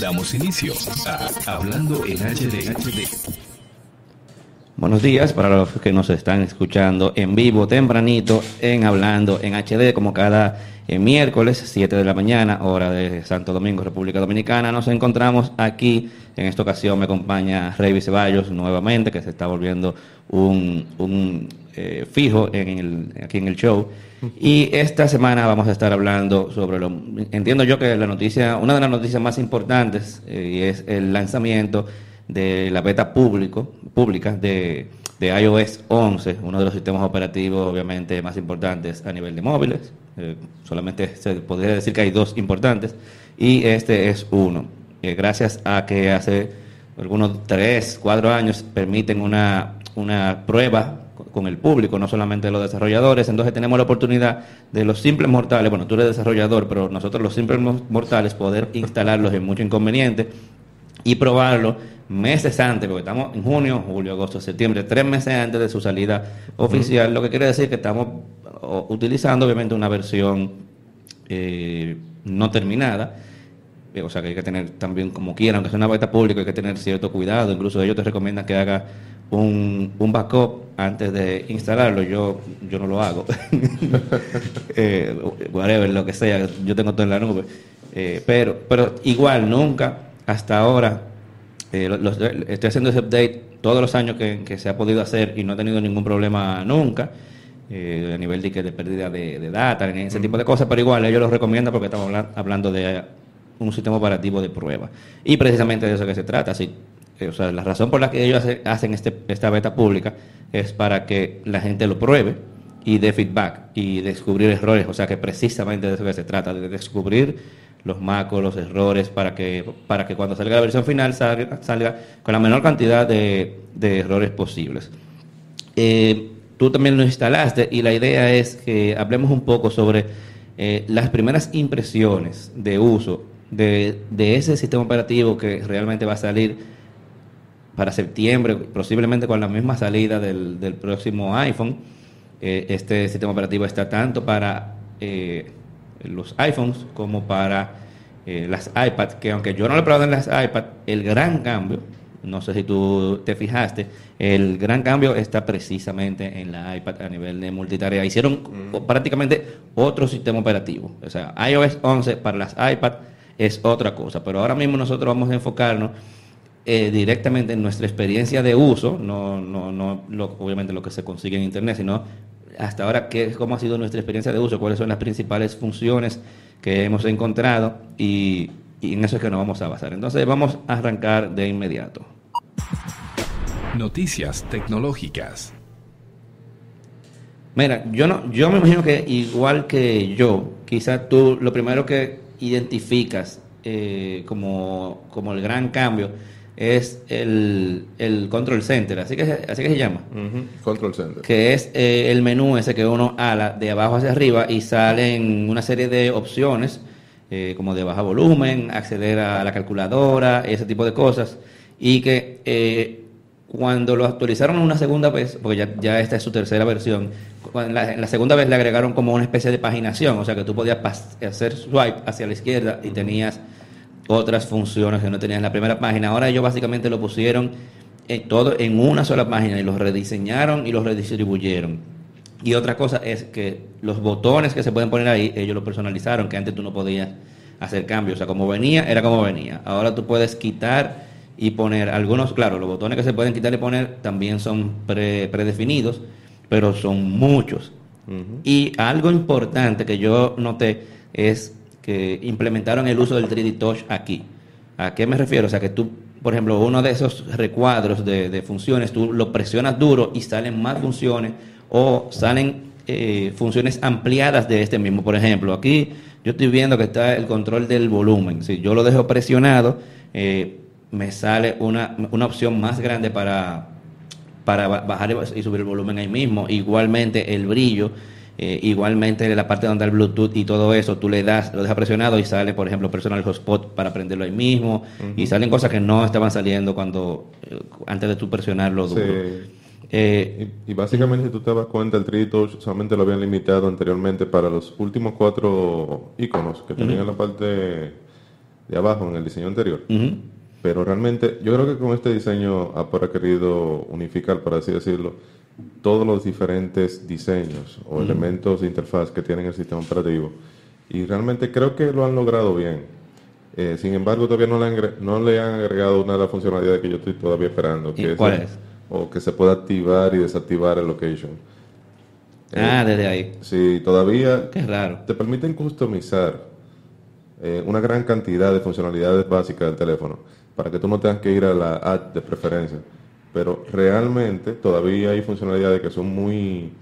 Damos inicio a Hablando en HD. Buenos días para los que nos están escuchando en vivo, tempranito, en Hablando en HD, como cada eh, miércoles, 7 de la mañana, hora de Santo Domingo, República Dominicana. Nos encontramos aquí, en esta ocasión me acompaña Rey Ceballos nuevamente, que se está volviendo un, un eh, fijo en el, aquí en el show. Y esta semana vamos a estar hablando sobre lo... Entiendo yo que la noticia, una de las noticias más importantes eh, es el lanzamiento de la beta público, pública de, de, iOS 11, uno de los sistemas operativos obviamente más importantes a nivel de móviles. Eh, solamente se podría decir que hay dos importantes y este es uno. Eh, gracias a que hace algunos tres, cuatro años permiten una, una prueba con el público, no solamente los desarrolladores. Entonces tenemos la oportunidad de los simples mortales, bueno, tú eres desarrollador, pero nosotros los simples mortales poder instalarlos en mucho inconveniente y probarlo meses antes, porque estamos en junio, julio, agosto, septiembre, tres meses antes de su salida oficial, lo que quiere decir que estamos utilizando obviamente una versión eh, no terminada, eh, o sea que hay que tener también como quieran, aunque sea una beta pública, hay que tener cierto cuidado, incluso ellos te recomiendan que haga un, un backup antes de instalarlo, yo, yo no lo hago, eh, whatever, lo que sea, yo tengo todo en la nube, pero, pero igual nunca hasta ahora eh, estoy haciendo ese update todos los años que, se ha podido hacer y no he tenido ningún problema nunca. Eh, a nivel de, de pérdida de, data, ese tipo de cosas, pero igual ellos lo recomiendan porque estamos hablando de un sistema operativo de prueba. Y precisamente de eso que se trata. Así, eh, o sea, la razón por la que ellos hacen este, esta beta pública es para que la gente lo pruebe y dé feedback y descubrir errores. O sea, que precisamente de eso que se trata, de descubrir los macos, los errores, para que, para que cuando salga la versión final salga, salga con la menor cantidad de, errores posibles. Eh, tú también lo instalaste y la idea es que hablemos un poco sobre eh, las primeras impresiones de uso de, ese sistema operativo que realmente va a salir para septiembre, posiblemente con la misma salida del, próximo iPhone. Eh, este sistema operativo está tanto para los iPhones como para eh, las iPads, que aunque yo no lo he probado en las iPads, el gran cambio, no sé si tú te fijaste, el gran cambio está precisamente en la iPad a nivel de multitarea. Hicieron mm. prácticamente otro sistema operativo. O sea, iOS 11 para las iPads es otra cosa, pero ahora mismo nosotros vamos a enfocarnos eh, directamente en nuestra experiencia de uso, no, no, no obviamente lo que se consigue en Internet, sino hasta ahora qué, cómo ha sido nuestra experiencia de uso, cuáles son las principales funciones que hemos encontrado y, en eso es que nos vamos a basar. Entonces vamos a arrancar de inmediato. Noticias tecnológicas. Mira, yo no, yo me imagino que igual que yo, quizás tú lo primero que identificas eh, como, como el gran cambio es el, el Control Center, así que, así que se llama. Control Center. Que es eh, el menú ese que uno ala de abajo hacia arriba y salen una serie de opciones, eh, como de baja volumen, acceder a la calculadora, ese tipo de cosas. Y que cuando lo actualizaron una segunda vez, porque ya, ya esta es su tercera versión, la, la, segunda vez le agregaron como una especie de paginación, o sea que tú podías hacer swipe hacia la izquierda y tenías otras funciones que no tenían en la primera página. Ahora ellos básicamente lo pusieron en todo en una sola página y los rediseñaron y los redistribuyeron. Y otra cosa es que los botones que se pueden poner ahí, ellos lo personalizaron, que antes tú no podías hacer cambios. O sea, como venía, era como venía. Ahora tú puedes quitar y poner algunos, claro, los botones que se pueden quitar y poner también son predefinidos, pero son muchos. Y algo importante que yo noté es que implementaron el uso del 3D Touch aquí. ¿A qué me refiero? O sea, que tú, por ejemplo, uno de esos recuadros de, funciones, tú lo presionas duro y salen más funciones o salen eh, funciones ampliadas de este mismo. Por ejemplo, aquí yo estoy viendo que está el control del volumen. Si yo lo dejo presionado, eh, me sale una, una opción más grande para, para bajar y subir el volumen ahí mismo. Igualmente el brillo eh, igualmente la parte donde el Bluetooth y todo eso, tú le das, lo dejas presionado y sale, por ejemplo, personal hotspot para prenderlo ahí mismo. Y salen cosas que no estaban saliendo cuando eh, antes de tú presionarlo duro. Eh, y, básicamente, si tú te das cuenta, el 3D Touch solamente lo habían limitado anteriormente para los últimos cuatro iconos que tenían en la parte de abajo en el diseño anterior. Pero realmente yo creo que con este diseño Apple ha querido unificar, por así decirlo, todos los diferentes diseños o elementos de interfaz que tiene el sistema operativo. Y realmente creo que lo han logrado bien. Eh, sin embargo, todavía no le, han, no le han agregado una de las funcionalidades que yo estoy todavía esperando. ¿Y Que cuál el- es? O que se pueda activar y desactivar el location. Ah, desde ahí. Sí, todavía Qué raro. te permiten customizar eh, una gran cantidad de funcionalidades básicas del teléfono para que tú no tengas que ir a la app de preferencia. Pero realmente todavía hay funcionalidades que son muy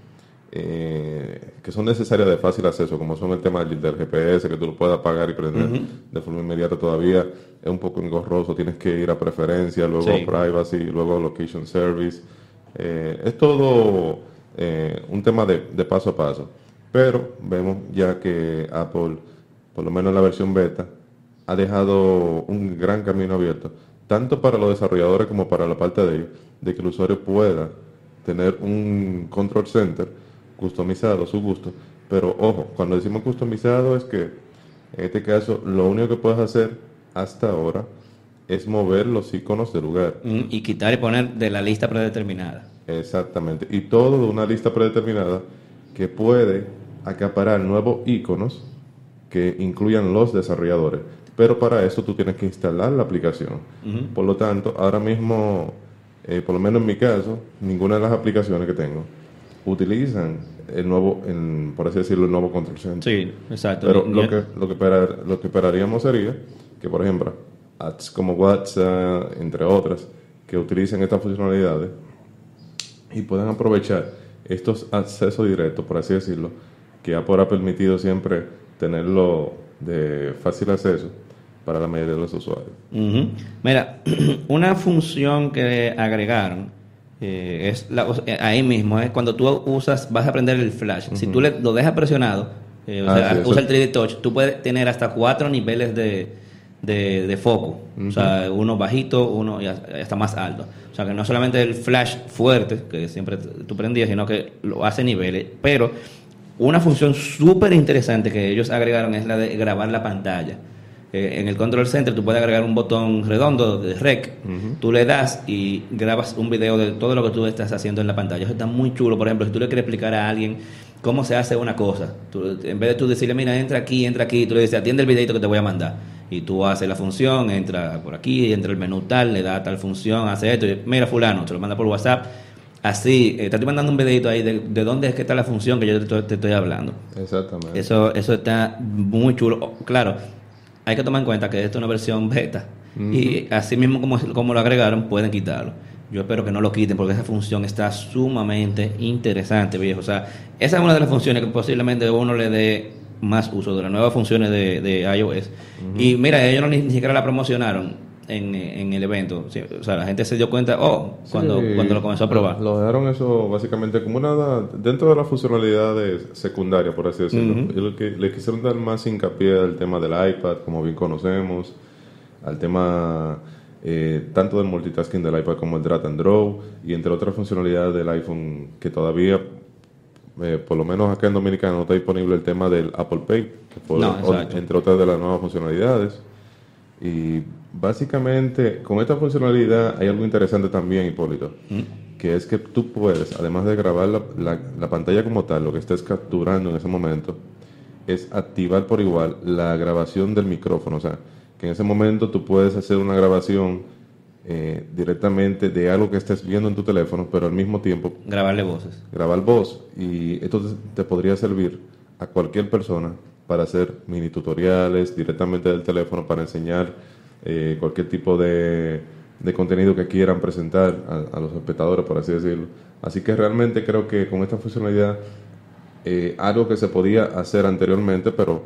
eh, que son necesarias de fácil acceso, como son el tema del, del GPS, que tú lo puedas apagar y prender de forma inmediata todavía es un poco engorroso, tienes que ir a preferencia, luego Sí. a privacy, luego a location service. Eh, es todo eh, un tema de, de paso a paso. Pero vemos ya que Apple, por lo menos en la versión beta, ha dejado un gran camino abierto, tanto para los desarrolladores como para la parte de ellos, de que el usuario pueda tener un control center customizado a su gusto. Pero ojo, cuando decimos customizado es que en este caso lo único que puedes hacer hasta ahora es mover los iconos del lugar. Mm, Y quitar y poner de la lista predeterminada. Exactamente. Y todo de una lista predeterminada que puede acaparar nuevos iconos que incluyan los desarrolladores. Pero para eso tú tienes que instalar la aplicación. Por lo tanto, ahora mismo, eh, por lo menos en mi caso, ninguna de las aplicaciones que tengo utilizan el nuevo, el- por así decirlo, el nuevo control center. Sí, exacto. Pero lo que, lo, que esperar- lo que esperaríamos sería que, por ejemplo, apps como WhatsApp, entre otras, que utilicen estas funcionalidades y puedan aprovechar estos accesos directos, por así decirlo, que Apple ha permitido siempre tenerlo de fácil acceso para la mayoría de los usuarios. Mira, una función que agregaron eh, es la- eh, ahí mismo, es cuando tú usas, vas a prender el flash. Si tú le, lo dejas presionado, eh, o Ah, sea, sí, eso- usa el 3D Touch, tú puedes tener hasta cuatro niveles de, de, de foco. O sea, uno bajito, uno y hasta más alto. O sea, que no solamente el flash fuerte, que siempre tú prendías, sino que lo hace niveles. Pero una función súper interesante que ellos agregaron es la de grabar la pantalla. Eh, en el Control Center tú puedes agregar un botón redondo de rec, tú le das y grabas un video de todo lo que tú estás haciendo en la pantalla. Eso está muy chulo. Por ejemplo, si tú le quieres explicar a alguien cómo se hace una cosa, tú- en vez de tú decirle, mira, entra aquí, entra aquí, tú le dices, atiende el videito que te voy a mandar. Y tú haces la función, entra por aquí, entra el menú tal, le da tal función, hace esto, y mira fulano, te lo manda por WhatsApp. Así, eh, te estoy mandando un videito ahí de, de dónde es que está la función que yo te, estoy- te estoy hablando. Exactamente. Eso, eso está muy chulo. Claro, hay que tomar en cuenta que esto es una versión beta. Y así mismo como, como lo agregaron, pueden quitarlo. Yo espero que no lo quiten porque esa función está sumamente interesante, viejo. O sea, esa es una de las funciones que posiblemente uno le dé más uso de las nuevas funciones de, de iOS. Y mira, ellos no ni, ni siquiera la promocionaron en, en el evento. O sea, la gente se dio cuenta, oh, cuando, Sí. cuando lo comenzó a probar. Lo dejaron eso básicamente como una dentro de las funcionalidades secundarias, por así decirlo. Y lo que le quisieron dar más hincapié al tema del iPad, como bien conocemos, al tema eh, tanto del multitasking del iPad como el drag and draw, y entre otras funcionalidades del iPhone que todavía, eh, por lo menos acá en Dominicana, no está disponible el tema del Apple Pay, que fue No, exacto. entre otras de las nuevas funcionalidades. Y básicamente con esta funcionalidad hay algo interesante también, Hipólito, que es que tú puedes, además de grabar la, la- la pantalla como tal, lo que estés capturando en ese momento, es activar por igual la grabación del micrófono. O sea, que en ese momento tú puedes hacer una grabación eh, directamente de algo que estés viendo en tu teléfono, pero al mismo tiempo Grabarle voces. grabar voz y esto te podría servir a cualquier persona para hacer mini tutoriales directamente del teléfono para enseñar eh, cualquier tipo de, de contenido que quieran presentar a, a los espectadores, por así decirlo. Así que realmente creo que con esta funcionalidad, eh, algo que se podía hacer anteriormente, pero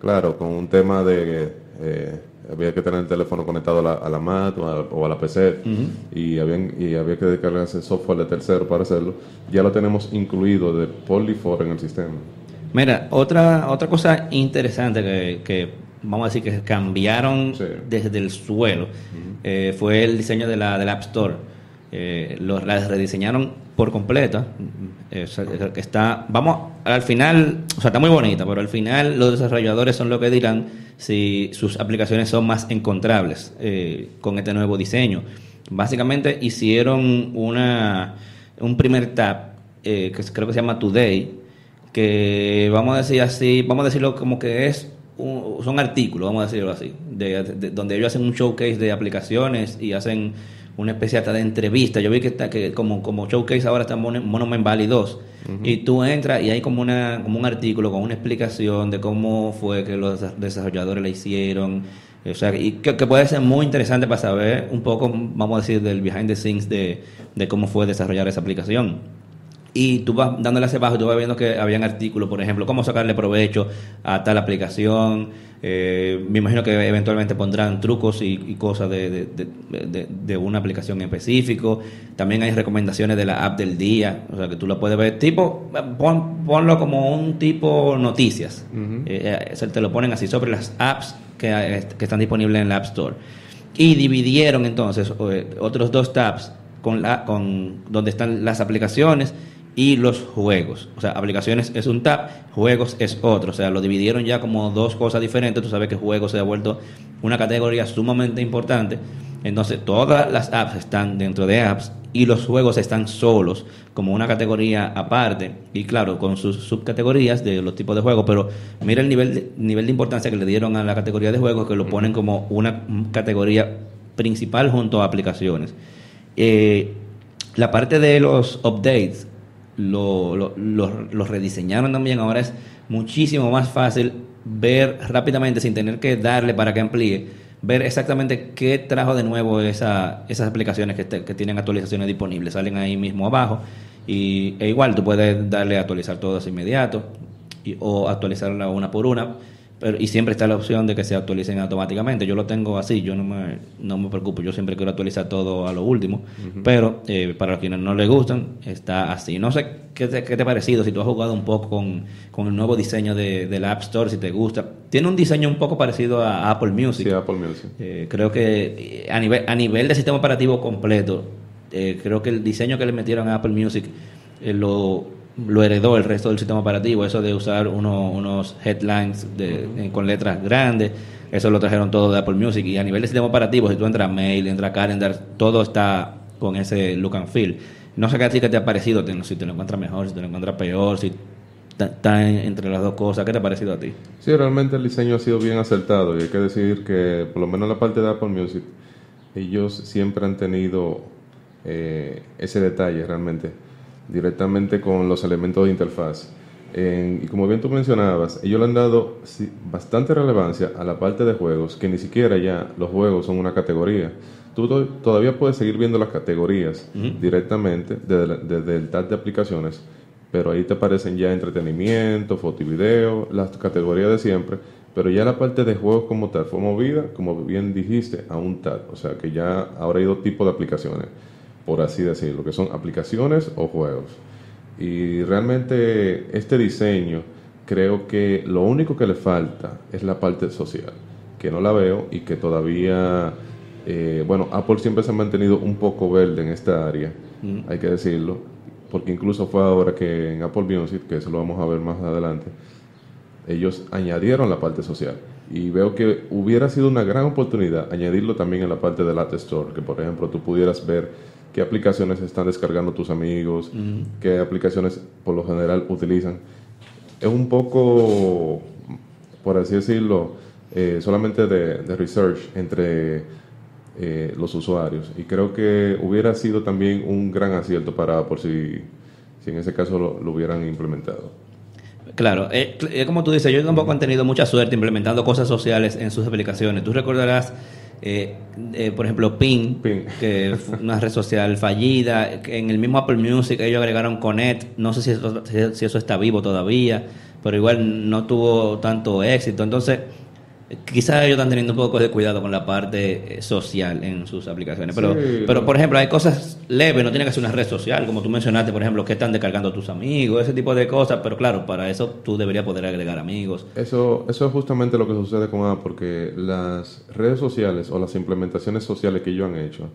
claro, con un tema de que eh, había que tener el teléfono conectado a la, a la Mac o a, o a la PC y, habían, y había que descargarse software de tercero para hacerlo, ya lo tenemos incluido de default en el sistema. Mira, otra, otra cosa interesante que, que vamos a decir que cambiaron Sí. desde el suelo eh, fue el diseño de la, del App Store. Eh, lo, la rediseñaron por completa. Eh, o sea, está, vamos, al final, o sea, está muy bonita, pero al final los desarrolladores son los que dirán si sus aplicaciones son más encontrables eh, con este nuevo diseño. Básicamente hicieron una, un primer tab eh, que creo que se llama Today, que vamos a decir así, vamos a decirlo como que es un- son artículos, vamos a decirlo así, de, de- donde ellos hacen un showcase de aplicaciones y hacen una especie hasta de entrevista. Yo vi que está que como, como showcase ahora está Mon- Monument Valley 2 y tú entras y hay como una como un artículo con una explicación de cómo fue que los desarrolladores la hicieron. O sea, y que, que puede ser muy interesante para saber un poco, vamos a decir, del behind the scenes de, de cómo fue desarrollar esa aplicación. Y tú vas dándole hacia abajo y tú vas viendo que habían artículos, por ejemplo, cómo sacarle provecho a tal aplicación. Eh, me imagino que eventualmente pondrán trucos y, y cosas de, de- de- una aplicación en específico. También hay recomendaciones de la app del día, o sea que tú la puedes ver. Tipo, pon- ponlo como un tipo noticias. Eh, eh, se te lo ponen así sobre las apps que, eh, que están disponibles en la App Store. Y dividieron entonces eh, otros dos tabs con la, con donde están las aplicaciones y los juegos. O sea, aplicaciones es un tab, juegos es otro. O sea, lo dividieron ya como dos cosas diferentes. Tú sabes que juegos se ha vuelto una categoría sumamente importante. Entonces, todas las apps están dentro de apps y los juegos están solos como una categoría aparte y claro, con sus subcategorías de los tipos de juegos, pero mira el nivel de, nivel de importancia que le dieron a la categoría de juegos que lo ponen como una categoría principal junto a aplicaciones. Eh, la parte de los updates lo, lo, rediseñaron también. Ahora es muchísimo más fácil ver rápidamente, sin tener que darle para que amplíe, ver exactamente qué trajo de nuevo esa, esas aplicaciones que, que tienen actualizaciones disponibles. Salen ahí mismo abajo. Y, e igual tú puedes darle a actualizar todas inmediato y- o actualizarla una por una. Pero, y siempre está la opción de que se actualicen automáticamente. Yo lo tengo así, yo no me, no me preocupo. Yo siempre quiero actualizar todo a lo último. Pero eh, para quienes no les gustan, está así. No sé qué te, qué te ha parecido, si tú has jugado un poco con, con el nuevo diseño de, del App Store, si te gusta. Tiene un diseño un poco parecido a Apple Music. Sí, Apple Music. Eh, creo que eh, a nivel, a nivel de sistema operativo completo, eh, creo que el diseño que le metieron a Apple Music eh, lo, lo heredó el resto del sistema operativo. Eso de usar uno- unos headlines eh, con letras grandes, eso lo trajeron todo de Apple Music. Y a nivel de sistema operativo, si tú entras a Mail, entras Calendar, todo está con ese look and feel. No sé qué a ti qué te ha parecido, si te lo encuentras mejor, si te lo encuentras peor, si está- está en- entre las dos cosas. ¿Qué te ha parecido a ti? Sí, realmente el diseño ha sido bien acertado y hay que decir que por lo menos en la parte de Apple Music ellos siempre han tenido eh, ese detalle realmente directamente con los elementos de interfaz. En- y como bien tú mencionabas, ellos le han dado bastante relevancia a la parte de juegos, que ni siquiera ya los juegos son una categoría. Tú to- todavía puedes seguir viendo las categorías directamente desde, la- desde el tab de aplicaciones, pero ahí te aparecen ya entretenimiento, foto y video, las categorías de siempre, pero ya la parte de juegos como tal fue movida, como bien dijiste, a un tab. O sea que ya ahora hay dos tipos de aplicaciones, por así decirlo, que son aplicaciones o juegos. Y realmente este diseño creo que lo único que le falta es la parte social, que no la veo y que todavía, eh, bueno, Apple siempre se ha mantenido un poco verde en esta área, hay que decirlo, porque incluso fue ahora que en Apple Music, que eso lo vamos a ver más adelante, ellos añadieron la parte social. Y veo que hubiera sido una gran oportunidad añadirlo también en la parte del App Store, que por ejemplo tú pudieras ver qué aplicaciones están descargando tus amigos, qué aplicaciones por lo general utilizan. Es un poco, por así decirlo, eh, solamente de, de research entre eh, los usuarios. Y creo que hubiera sido también un gran acierto para Apple si, si en ese caso lo, lo hubieran implementado. Claro, eh, es como tú dices, ellos tampoco han tenido mucha suerte implementando cosas sociales en sus aplicaciones. Tú recordarás, eh, eh, por ejemplo, Ping, Ping. que fue una red social fallida. En el mismo Apple Music ellos agregaron Connect. No sé si eso, si eso está vivo todavía, pero igual no tuvo tanto éxito. Entonces, quizás ellos están teniendo un poco de cuidado con la parte eh, social en sus aplicaciones. Pero, Sí, pero por ejemplo, hay cosas leves, no tiene que ser una red social, como tú mencionaste, por ejemplo, que están descargando tus amigos, ese tipo de cosas. Pero claro, para eso tú deberías poder agregar amigos. Eso, eso es justamente lo que sucede con Apple, porque las redes sociales o las implementaciones sociales que ellos han hecho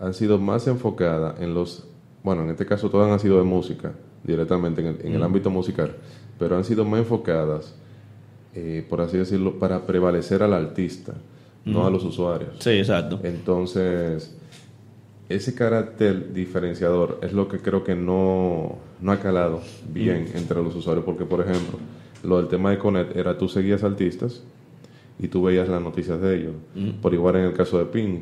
han sido más enfocadas en los, bueno, en este caso todas han sido de música, directamente en el, en el ámbito musical, pero han sido más enfocadas eh, por así decirlo, para prevalecer al artista, no a los usuarios. Sí, exacto. Entonces, ese carácter diferenciador es lo que creo que no, no ha calado bien entre los usuarios, porque por ejemplo, lo del tema de Conet era tú seguías artistas y tú veías las noticias de ellos. Por igual en el caso de Ping,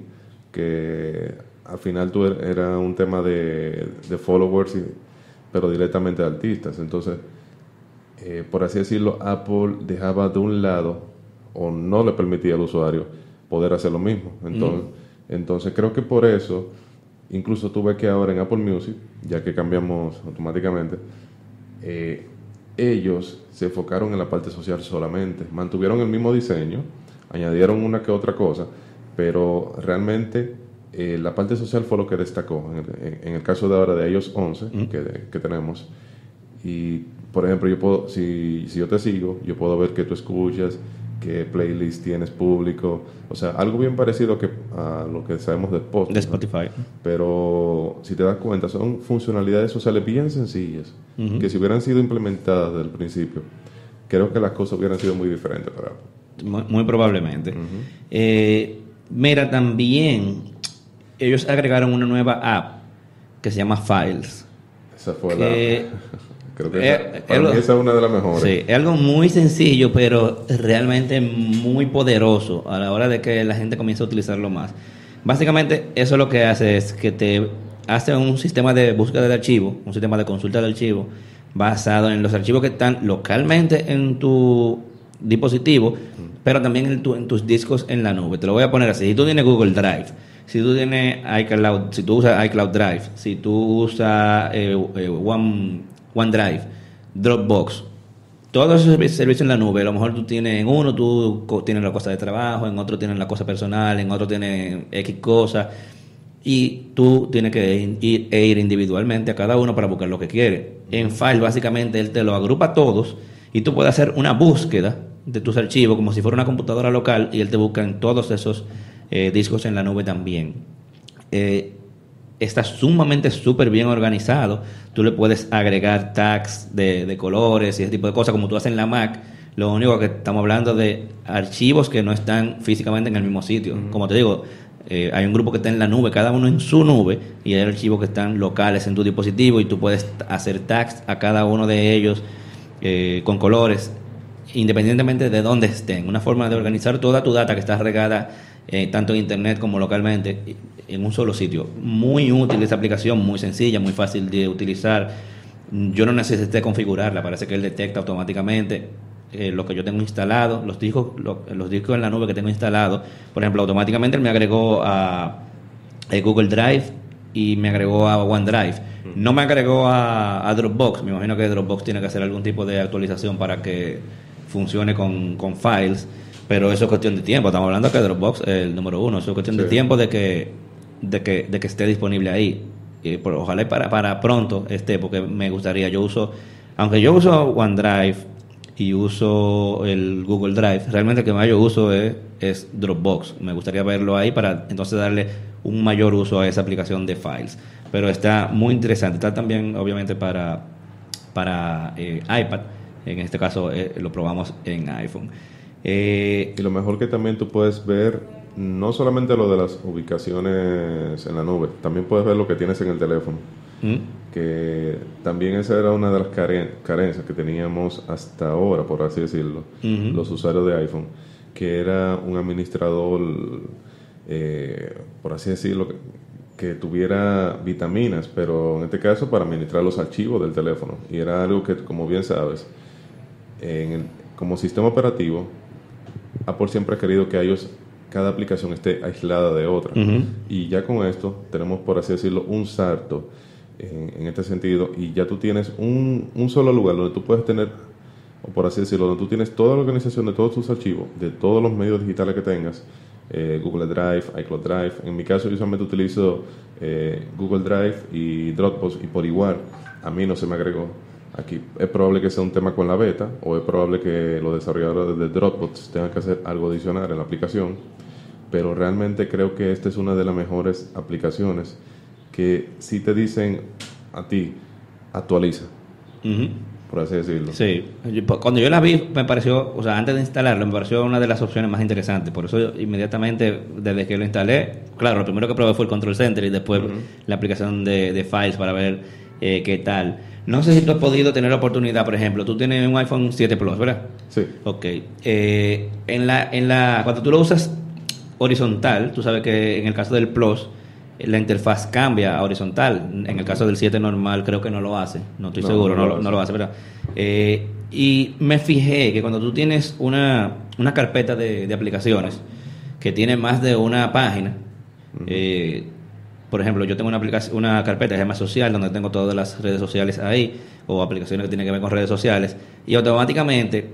que al final tú er- era un tema de, de followers, y- pero directamente de artistas. Entonces, eh, por así decirlo, Apple dejaba de un lado o no le permitía al usuario poder hacer lo mismo. Entonces, entonces creo que por eso, incluso tú ves que ahora en Apple Music, ya que cambiamos automáticamente, eh, ellos se enfocaron en la parte social solamente, mantuvieron el mismo diseño, añadieron una que otra cosa, pero realmente eh, la parte social fue lo que destacó. En el, en el caso de ahora de iOS 11 que, que tenemos, y por ejemplo, yo puedo, si, si yo te sigo, yo puedo ver que tú escuchas, qué playlist tienes público, o sea, algo bien parecido que, a lo que sabemos de Spotify. De Spotify. Pero si te das cuenta, son funcionalidades sociales bien sencillas, que si hubieran sido implementadas desde el principio, creo que las cosas hubieran sido muy diferentes para. Muy, muy probablemente. Eh, mira, también ellos agregaron una nueva app que se llama Files. Esa fue Que- la... Creo que Eh, esa, para eh, mí esa es una de las mejores. Sí, es algo muy sencillo, pero realmente muy poderoso a la hora de que la gente comience a utilizarlo más. Básicamente, eso lo que hace es que te hace un sistema de búsqueda de archivos, un sistema de consulta de archivos, basado en los archivos que están localmente en tu dispositivo, pero también en, tu- en tus discos en la nube. Te lo voy a poner así. Si tú tienes Google Drive, si tú tienes iCloud, si tú usas iCloud Drive, si tú usas eh, eh, One, OneDrive, Dropbox, todos esos servi- servicios en la nube, a lo mejor tú tienes en uno, tú tienes la cosa de trabajo, en otro tienes la cosa personal, en otro tienes X cosa, y tú tienes que e ir individualmente a cada uno para buscar lo que quieres. En File, básicamente, él te lo agrupa todos y tú puedes hacer una búsqueda de tus archivos como si fuera una computadora local y él te busca en todos esos eh, discos en la nube también. Eh, está sumamente súper bien organizado. Tú le puedes agregar tags de, de colores y ese tipo de cosas como tú haces en la Mac. Lo único que estamos hablando de archivos que no están físicamente en el mismo sitio. Como te digo, eh, hay un grupo que está en la nube, cada uno en su nube, y hay archivos que están locales en tu dispositivo y tú puedes hacer tags a cada uno de ellos eh, con colores independientemente de dónde estén. Una forma de organizar toda tu data que está regada eh, tanto en internet como localmente en un solo sitio. Muy útil esta aplicación, muy sencilla, muy fácil de utilizar. Yo no necesité configurarla, parece que él detecta automáticamente eh, lo que yo tengo instalado, los discos, lo- los discos en la nube que tengo instalado. Por ejemplo, automáticamente él me agregó a, a Google Drive y me agregó a OneDrive. No me agregó a, a Dropbox. Me imagino que Dropbox tiene que hacer algún tipo de actualización para que funcione con, con files. Pero eso es cuestión de tiempo. Estamos hablando que Dropbox es el número uno. Eso es cuestión de tiempo de que, de que, de que esté disponible ahí. Y por- ojalá para, para pronto esté, porque me gustaría. Yo uso, aunque yo uso OneDrive y uso el Google Drive, realmente el que más yo uso es, es Dropbox. Me gustaría verlo ahí para entonces darle un mayor uso a esa aplicación de files. Pero está muy interesante. Está también, obviamente, para, para eh, iPad. En este caso eh, lo probamos en iPhone. Eh, Y lo mejor que también tú puedes ver, no solamente lo de las ubicaciones en la nube, también puedes ver lo que tienes en el teléfono. ¿Mm? Que también esa era una de las care- carencias que teníamos hasta ahora, por así decirlo, los usuarios de iPhone, que era un administrador, eh, por así decirlo, que, que tuviera vitaminas, pero en este caso para administrar los archivos del teléfono. Y era algo que, como bien sabes, en el- como sistema operativo, Apple siempre ha querido que ellos, cada aplicación esté aislada de otra. Y ya con esto tenemos, por así decirlo, un salto en, en este sentido. Y ya tú tienes un, un solo lugar donde tú puedes tener, o por así decirlo, donde tú tienes toda la organización de todos tus archivos, de todos los medios digitales que tengas. eh, Google Drive, iCloud Drive. En mi caso, yo solamente utilizo eh, Google Drive y Dropbox y por igual a mí no se me agregó aquí. Es probable que sea un tema con la beta o es probable que los desarrolladores de Dropbox tengan que hacer algo adicional en la aplicación, pero realmente creo que esta es una de las mejores aplicaciones que si te dicen a ti, actualiza. Por así decirlo. Sí, pues, cuando yo la vi me pareció, o sea, antes de instalarlo me pareció una de las opciones más interesantes, por eso yo inmediatamente desde que lo instalé, claro, lo primero que probé fue el Control Center y después la aplicación de, de Files para ver eh, qué tal. No sé si tú has podido tener la oportunidad, por ejemplo, tú tienes un iPhone 7 Plus, ¿verdad? Sí. Ok. Eh, en la, en la, cuando tú lo usas horizontal, tú sabes que en el caso del Plus, la interfaz cambia a horizontal. En el caso del 7 normal, creo que no lo hace. No estoy No, seguro, no no, lo lo, hace. no lo hace, ¿verdad? Eh, y me fijé que cuando tú tienes una, una carpeta de, de aplicaciones que tiene más de una página, eh, por ejemplo, yo tengo una, aplicación, una carpeta que se llama social, donde tengo todas las redes sociales ahí, o aplicaciones que tienen que ver con redes sociales, y automáticamente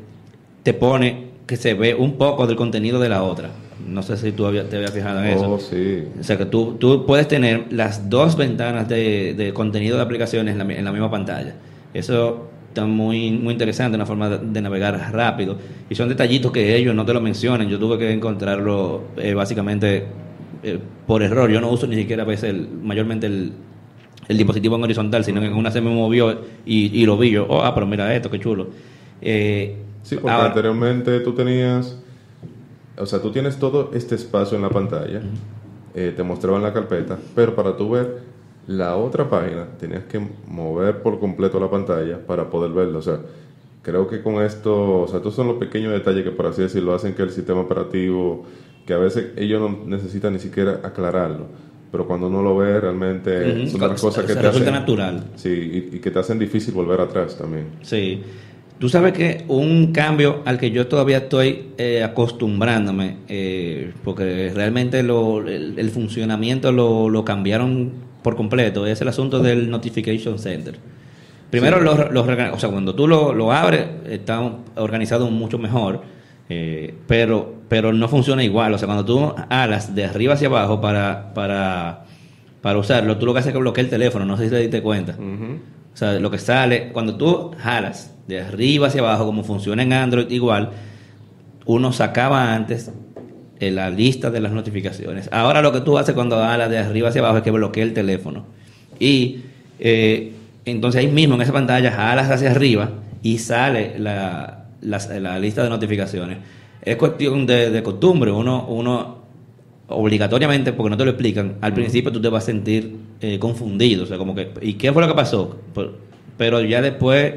te pone que se ve un poco del contenido de la otra. No sé si tú había- te habías fijado en eso. Oh, sí. O sea que tú, tú puedes tener las dos ventanas de, de contenido de aplicaciones en la, en la misma pantalla. Eso está muy, muy interesante, una forma de, de navegar rápido. Y son detallitos que ellos no te lo mencionan. Yo tuve que encontrarlo eh, básicamente eh, por error. Yo no uso ni siquiera a veces el- mayormente el, el dispositivo en horizontal, sino que en una se me movió y, y lo vi yo. Oh, ah, pero mira esto, qué chulo. Eh, Sí, porque ahora- anteriormente tú tenías, o sea, tú tienes todo este espacio en la pantalla, eh, te mostraban la carpeta, pero para tú ver la otra página tenías que mover por completo la pantalla para poder verlo. O sea, creo que con esto, o sea, estos son los pequeños detalles que por así decirlo hacen que el sistema operativo, que a veces ellos no necesitan ni siquiera aclararlo, pero cuando uno lo ve realmente Ujú, son de las cosas que te resulta hacen natural. Sí, y, y que te hacen difícil volver atrás también. Sí. Tú sabes que un cambio al que yo todavía estoy eh, acostumbrándome, eh, porque realmente lo- el, el funcionamiento lo, lo cambiaron por completo, es el asunto del Notification Center. Primero, Sí. los, los o sea, cuando tú lo, lo abres, está organizado mucho mejor, eh, pero, pero no funciona igual. O sea, cuando tú alas de arriba hacia abajo para, para, para usarlo, tú lo que haces es que bloquea el teléfono, no sé si te diste cuenta. O sea, lo que sale, cuando tú jalas de arriba hacia abajo, como funciona en Android igual, uno sacaba antes eh, la lista de las notificaciones. Ahora lo que tú haces cuando jalas de arriba hacia abajo es que bloquea el teléfono. Y eh, entonces ahí mismo en esa pantalla jalas hacia arriba y sale la, la- la lista de notificaciones. Es cuestión de, de costumbre. Uno, uno obligatoriamente, porque no te lo explican, al principio tú te vas a sentir eh, confundido, o sea, como que, ¿y qué fue lo que pasó? Pero, pero ya después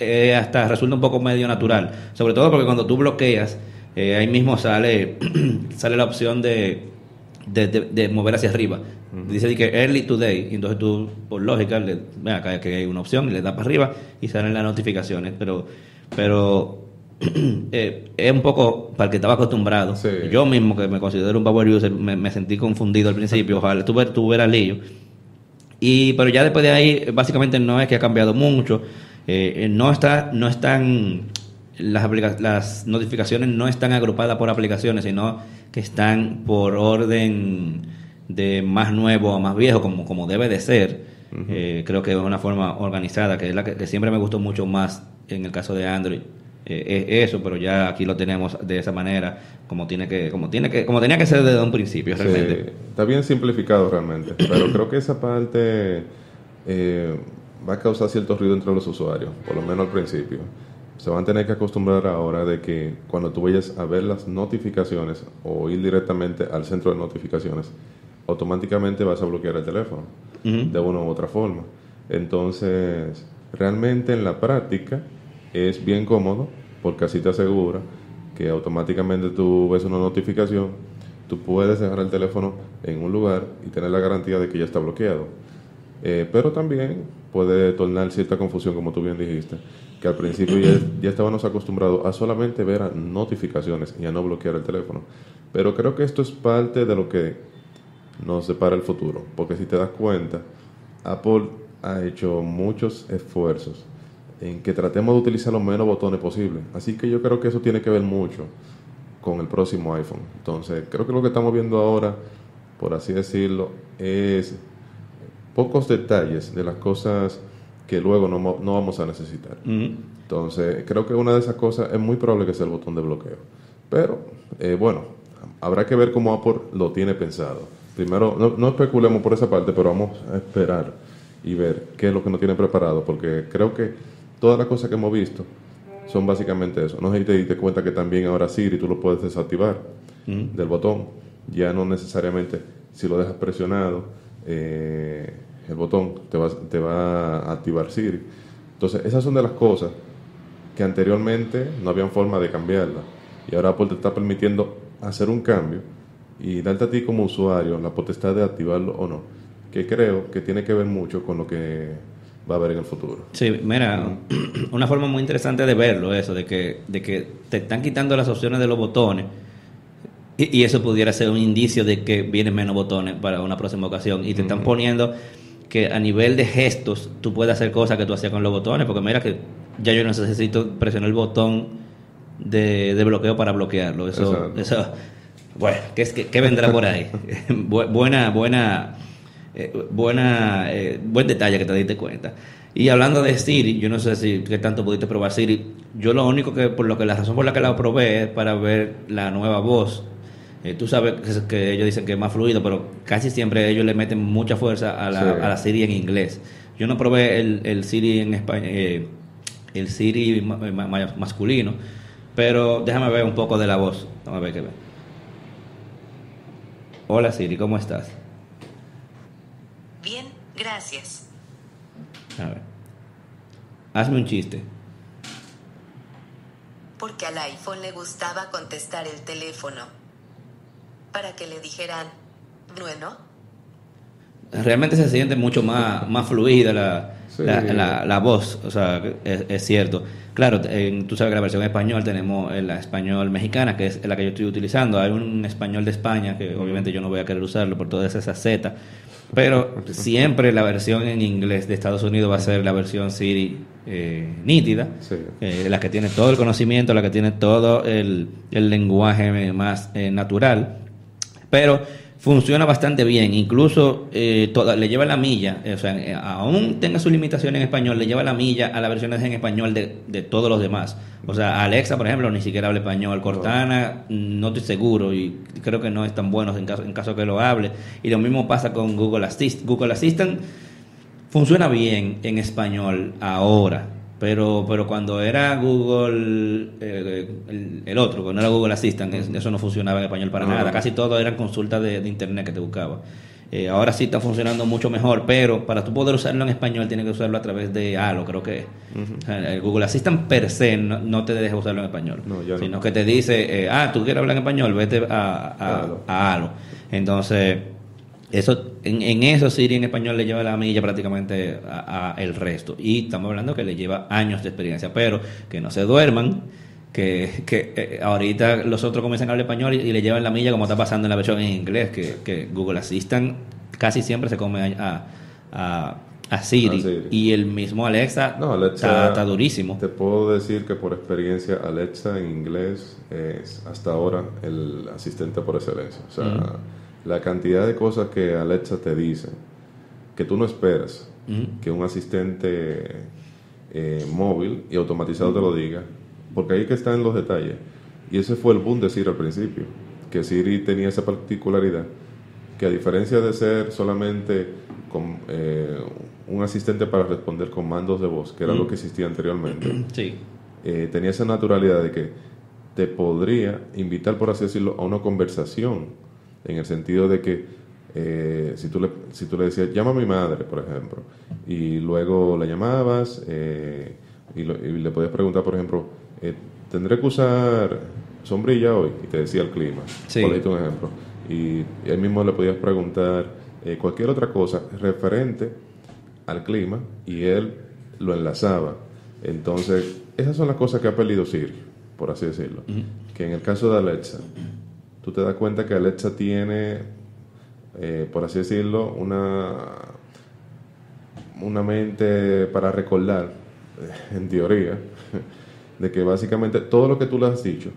eh, hasta resulta un poco medio natural, sobre todo porque cuando tú bloqueas, eh, ahí mismo sale, sale la opción de, de, de- de mover hacia arriba. Dice que early today, y entonces tú, por lógica, le, acá que hay una opción, y le das para arriba y salen las notificaciones, pero, pero eh, es un poco para el que estaba acostumbrado. Sí. Yo mismo, que me considero un power user, me, me sentí confundido al principio. Ojalá tú, tú verás lío. Y, pero ya después de ahí, básicamente no es que ha cambiado mucho. Eh, eh, no, está, no están. Las, las notificaciones no están agrupadas por aplicaciones, sino que están por orden de más nuevo a más viejo, como, como debe de ser. Eh, creo que es una forma organizada, que es la que, que siempre me gustó mucho más en el caso de Android. Eh, es eso, pero ya aquí lo tenemos de esa manera, como tiene que, como tiene que, como tenía que ser desde un principio, Sí, realmente. está bien simplificado realmente, pero creo que esa parte eh, va a causar cierto ruido entre los usuarios, por lo menos al principio. Se van a tener que acostumbrar ahora de que cuando tú vayas a ver las notificaciones o ir directamente al centro de notificaciones, automáticamente vas a bloquear el teléfono de una u otra forma. Entonces, realmente en la práctica es bien cómodo porque así te asegura que automáticamente tú ves una notificación, tú puedes dejar el teléfono en un lugar y tener la garantía de que ya está bloqueado. Eh, pero también puede tornar cierta confusión, como tú bien dijiste, que al principio ya, ya estábamos acostumbrados a solamente ver a notificaciones y a no bloquear el teléfono. Pero creo que esto es parte de lo que nos separa el futuro, porque si te das cuenta, Apple ha hecho muchos esfuerzos en que tratemos de utilizar los menos botones posible. Así que yo creo que eso tiene que ver mucho con el próximo iPhone. Entonces, creo que lo que estamos viendo ahora, por así decirlo, es pocos detalles de las cosas que luego no, no vamos a necesitar. Entonces, creo que una de esas cosas es muy probable que sea el botón de bloqueo. Pero, eh, bueno, habrá que ver cómo Apple lo tiene pensado. Primero, no, no especulemos por esa parte, pero vamos a esperar y ver qué es lo que nos tiene preparado, porque creo que todas las cosas que hemos visto son básicamente eso. No sé si te diste cuenta que también ahora Siri tú lo puedes desactivar del botón. Ya no necesariamente si lo dejas presionado, eh, el botón te va, te va a activar Siri. Entonces, esas son de las cosas que anteriormente no habían forma de cambiarla. Y ahora Apple te está permitiendo hacer un cambio y darte a ti como usuario la potestad de activarlo o no. Que creo que tiene que ver mucho con lo que va a haber en el futuro. Sí, mira, una forma muy interesante de verlo, eso, de que, de que te están quitando las opciones de los botones y, eso pudiera ser un indicio de que vienen menos botones para una próxima ocasión y te están poniendo que a nivel de gestos tú puedes hacer cosas que tú hacías con los botones, porque mira que ya yo no necesito presionar el botón de, bloqueo para bloquearlo. Eso, eso bueno, ¿qué, qué, vendrá por ahí? buena, buena, eh, buena, eh, buen detalle que te diste cuenta. Y hablando de Siri, yo no sé si qué tanto pudiste probar Siri. Yo lo único que, por lo que la razón por la que la probé es para ver la nueva voz eh, tú sabes que, ellos dicen que es más fluido, pero casi siempre ellos le meten mucha fuerza a la, a la Siri en inglés. Yo no probé el, el Siri en español, eh, el Siri masculino, pero déjame ver un poco de la voz. Déjame ver qué ve. Hola Siri, ¿cómo estás? Gracias. A ver. Hazme un chiste. Porque al iPhone le gustaba contestar el teléfono para que le dijeran, bueno. Realmente se siente mucho más, más fluida la, la, voz, o sea, es, cierto. Claro, tú sabes que la versión español tenemos la español mexicana, que es la que yo estoy utilizando. Hay un español de España, que obviamente yo no voy a querer usarlo por todas esas Z, pero siempre la versión en inglés de Estados Unidos va a ser la versión Siri eh, nítida, eh, la que tiene todo el conocimiento, la que tiene todo el, el lenguaje más eh, natural. Pero funciona bastante bien, incluso eh, toda, le lleva la milla, eh, o sea, eh, aún tenga su limitación en español, le lleva la milla a la versión en español de, de, todos los demás. O sea, Alexa, por ejemplo, ni siquiera habla español, Cortana, no estoy seguro y creo que no es tan bueno en caso, en caso que lo hable. Y lo mismo pasa con Google Assistant. Google Assistant funciona bien en español ahora pero, pero cuando era Google, eh, el, otro, cuando era Google Assistant, eso no funcionaba en español para nada. Casi todo eran consultas de, internet que te buscaba. Eh, ahora sí está funcionando mucho mejor, pero para tú poder usarlo en español tienes que usarlo a través de Halo, creo que El Google Assistant per se no, te deja usarlo en español, sino que te dice, eh, ah, tú quieres hablar en español, vete a, a, a Halo. Entonces eso, en, eso Siri en español le lleva la milla prácticamente a, el resto. Y estamos hablando que le lleva años de experiencia, pero que no se duerman, que, que eh, ahorita los otros comienzan a hablar español y, le llevan la milla como está pasando en la versión en inglés, que, Google Assistant casi siempre se come a, a, Siri, y el mismo Alexa, está, durísimo. Te puedo decir que por experiencia Alexa en inglés es hasta ahora el asistente por excelencia. O sea, la cantidad de cosas que Alexa te dice que tú no esperas que un asistente eh, móvil y automatizado te lo diga, porque ahí que están los detalles. Y ese fue el boom de Siri al principio, que Siri tenía esa particularidad, que a diferencia de ser solamente con, eh, un asistente para responder comandos de voz, que era lo que existía anteriormente, sí. Eh, tenía esa naturalidad de que te podría invitar, por así decirlo, a una conversación en el sentido de que eh, si, tú le, si tú le decías, llama a mi madre, por ejemplo, y luego la llamabas eh, y, le podías preguntar, por ejemplo, eh, ¿tendré que usar sombrilla hoy? Y te decía el clima, sí. por un ejemplo. Y, él mismo le podías preguntar cualquier otra cosa referente al clima y él lo enlazaba. Entonces, esas son las cosas que ha perdido Siri, por así decirlo. Que en el caso de Alexa, tú te das cuenta que Alexa tiene, eh, por así decirlo, una, una mente para recordar, en teoría, de que básicamente todo lo que tú le has dicho,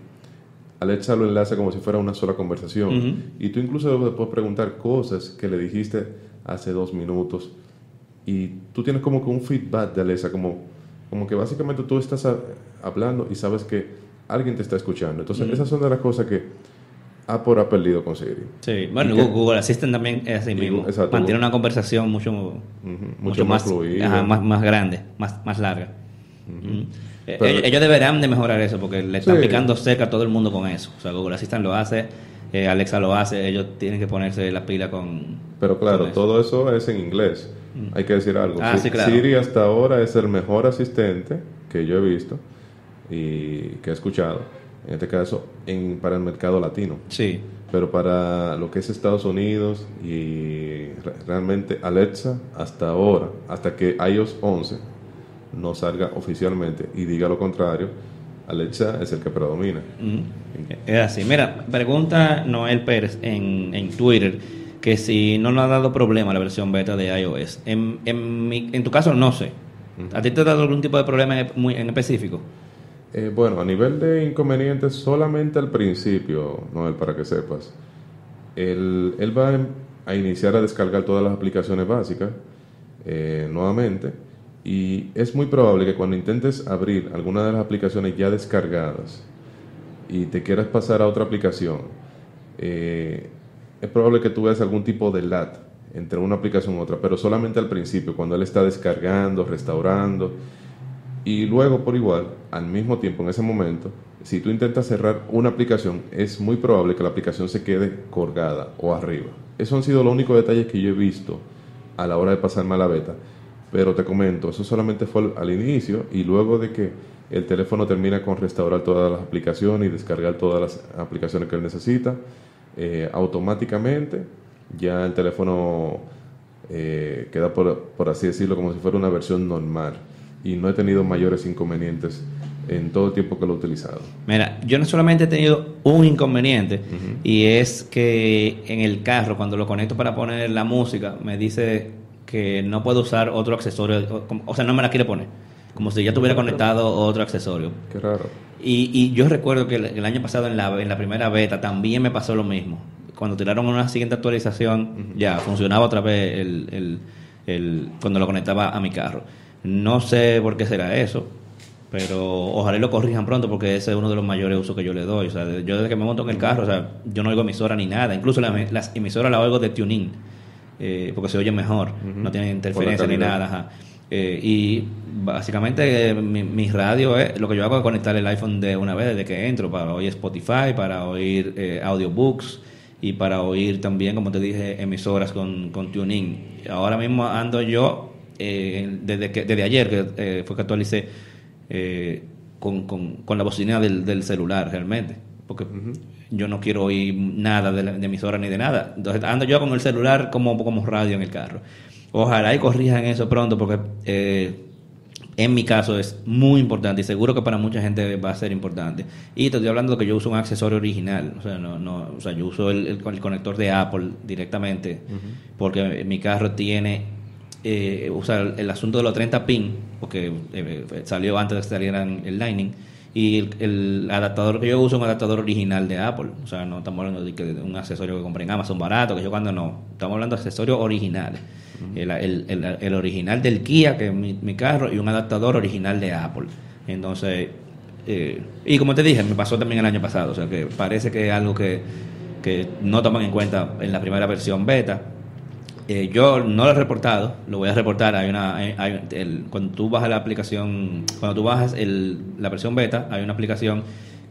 Alexa lo enlaza como si fuera una sola conversación. Y tú incluso le puedes preguntar cosas que le dijiste hace dos minutos. Y tú tienes como que un feedback de Alexa, como, como que básicamente tú estás hablando y sabes que alguien te está escuchando. Entonces, esas son de las cosas que Apple ha perdido con Siri. Sí, bueno, Google, Assistant también es así mismo. Mantiene una conversación mucho, mucho, más, fluida. más, más grande, más, más larga. Mm. Eh, Pero- ellos, deberán de mejorar eso porque le están Sí. picando cerca a todo el mundo con eso. O sea, Google Assistant lo hace, eh, Alexa lo hace, ellos tienen que ponerse la pila con... Pero claro, con eso. todo eso es en inglés. Hay que decir algo. Ah, sí, claro. Siri hasta ahora es el mejor asistente que yo he visto y que he escuchado, en este caso, en, para el mercado latino. Sí. Pero para lo que es Estados Unidos y re- realmente Alexa, hasta ahora, hasta que iOS 11 no salga oficialmente y diga lo contrario, Alexa es el que predomina. Mm. Es así. Mira, pregunta Noel Pérez en, en Twitter que si no nos ha dado problema la versión beta de iOS. En, en, mi- en tu caso, no sé. ¿A ti te ha dado algún tipo de problema en, muy, en específico? Eh, bueno, a nivel de inconvenientes, solamente al principio, Noel, para que sepas, él, él va a iniciar a descargar todas las aplicaciones básicas eh, nuevamente y es muy probable que cuando intentes abrir alguna de las aplicaciones ya descargadas y te quieras pasar a otra aplicación, eh, es probable que tú algún tipo de lat entre una aplicación y otra, pero solamente al principio, cuando él está descargando, restaurando. Y luego, por igual, al mismo tiempo, en ese momento, si tú intentas cerrar una aplicación, es muy probable que la aplicación se quede colgada o arriba. Esos han sido los únicos detalles que yo he visto a la hora de pasarme a la beta. Pero te comento, eso solamente fue al- inicio y luego de que el teléfono termina con restaurar todas las aplicaciones y descargar todas las aplicaciones que él necesita, eh, automáticamente ya el teléfono eh, queda, por, por así decirlo, como si fuera una versión normal. Y no he tenido mayores inconvenientes en todo el tiempo que lo he utilizado. Mira, yo no solamente he tenido un inconveniente y es que en el carro cuando lo conecto para poner la música me dice que no puedo usar otro accesorio, o, sea, no me la quiere poner, como si ya tuviera conectado otro accesorio. Qué raro. Y, y yo recuerdo que el, el año pasado en la, en la primera beta también me pasó lo mismo. Cuando tiraron una siguiente actualización, ya funcionaba otra vez el, el- el- cuando lo conectaba a mi carro. No sé por qué será eso, pero ojalá y lo corrijan pronto porque ese es uno de los mayores usos que yo le doy. O sea, yo desde que me monto en el carro, o sea, yo no oigo emisora ni nada. Incluso la- las emisoras las oigo de tuning, eh, porque se oye mejor, no tiene interferencia ni nada. ajá. Eh, y básicamente eh, mi, mi radio es lo que yo hago es conectar el iPhone de una vez desde que entro para oír Spotify, para oír audiobooks y para oír también, como te dije, emisoras con, con tuning. Ahora mismo ando yo, eh, desde, que, desde ayer que eh, fue que actualicé eh, con, con, con la bocina del, del celular realmente, porque yo no quiero oír nada de, la- de emisora ni de nada. Entonces ando yo con el celular como, como radio en el carro. Ojalá y corrijan eso pronto porque en mi caso es muy importante y seguro que para mucha gente va a ser importante. Y te estoy hablando de que yo uso un accesorio original, o sea, no, no, o sea yo uso el, el- el conector de Apple directamente porque mi carro tiene, eh, el, el asunto de los 30 pin, porque eh, salió antes de que salieran el Lightning. Y el, el adaptador que yo uso es un adaptador original de Apple. O sea, no estamos hablando de, que de un accesorio que compré en Amazon barato, que yo cuando no. Estamos hablando de accesorios originales. el, el- el- el original del Kia, que es mi, mi carro, y un adaptador original de Apple. Entonces, eh, y como te dije, me pasó también el año pasado. O sea, que parece que es algo que, que no toman en cuenta en la primera versión beta. Eh, yo no lo he reportado, lo voy a reportar. Hay una, hay- hay- el- cuando tú bajas la aplicación, cuando tú bajas el, la versión beta, hay una aplicación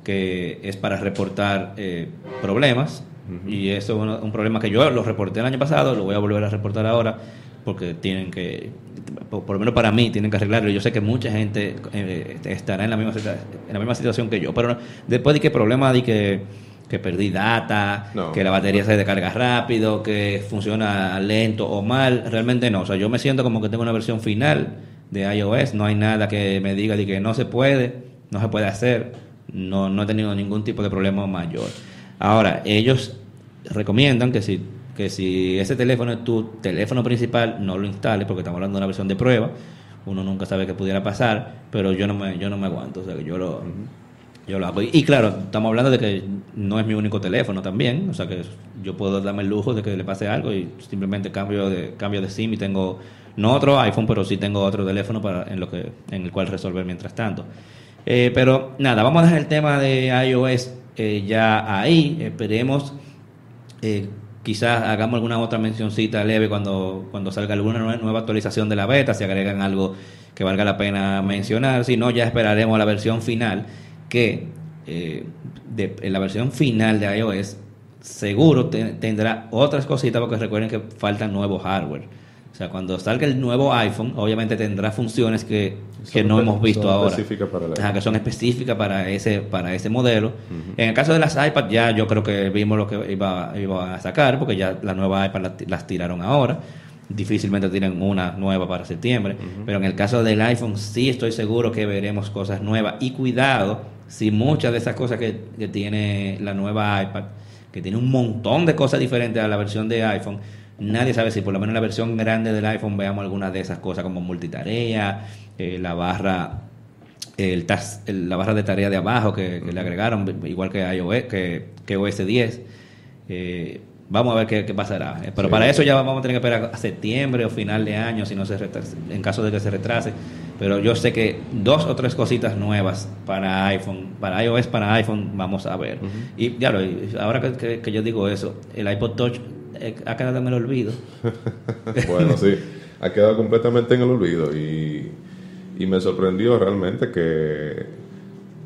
que es para reportar eh, problemas. Y eso es uno- un problema que yo lo reporté el año pasado, lo voy a volver a reportar ahora, porque tienen que, por, por lo menos para mí, tienen que arreglarlo. Yo sé que mucha gente eh, estará en la, misma, en la misma situación que yo, pero no- después de que problema de que, que perdí data, No. que la batería se descarga rápido, que funciona lento o mal, realmente no. O sea, yo me siento como que tengo una versión final de iOS, no hay nada que me diga de que no se puede, no se puede hacer, no, no he tenido ningún tipo de problema mayor. Ahora, ellos recomiendan que si, que si ese teléfono es tu teléfono principal, no lo instales porque estamos hablando de una versión de prueba, uno nunca sabe qué pudiera pasar, pero yo no me, yo no me aguanto, o sea que yo lo, yo lo hago. Y, claro, estamos hablando de que no es mi único teléfono también, o sea que yo puedo darme el lujo de que le pase algo y simplemente cambio de, cambio de SIM y tengo, no otro iPhone, pero sí tengo otro teléfono para, en, lo que, en el cual resolver mientras tanto. Eh, pero nada, vamos a dejar el tema de iOS eh, ya ahí, esperemos eh, quizás hagamos alguna otra mencioncita leve cuando, cuando salga alguna nue- nueva actualización de la beta, si agregan algo que valga la pena mencionar, si no ya esperaremos la versión final que eh, de, en la versión final de iOS seguro te- tendrá otras cositas porque recuerden que faltan nuevos hardware. O sea, cuando salga el nuevo iPhone, obviamente tendrá funciones que, que no hemos visto son ahora. para el Ajá, que son específicas para ese para ese modelo. En el caso de las iPad ya yo creo que vimos lo que iba, iba a sacar porque ya la nueva iPad la- las tiraron ahora. Difícilmente tienen una nueva para septiembre. Pero en el caso del iPhone sí estoy seguro que veremos cosas nuevas. Y cuidado, si muchas de esas cosas que, que tiene la nueva iPad, que tiene un montón de cosas diferentes a la versión de iPhone, nadie sabe si por lo menos en la versión grande del iPhone veamos algunas de esas cosas como multitarea, eh, la barra el tas- el- la barra de tarea de abajo que, que le agregaron, igual que iOS, que, que OS 10. Eh, vamos a ver qué, qué pasará. Eh, Pero Sí. para eso ya vamos a tener que esperar a septiembre o final de año, si no se retrase, en caso de que se retrase. Pero yo sé que dos o tres cositas nuevas para iPhone, para iOS, para iPhone, vamos a ver. Y ya lo, y ahora que, que- que yo digo eso, el iPod Touch eh, ha quedado en el olvido. Bueno, sí, ha quedado completamente en el olvido y, y me sorprendió realmente que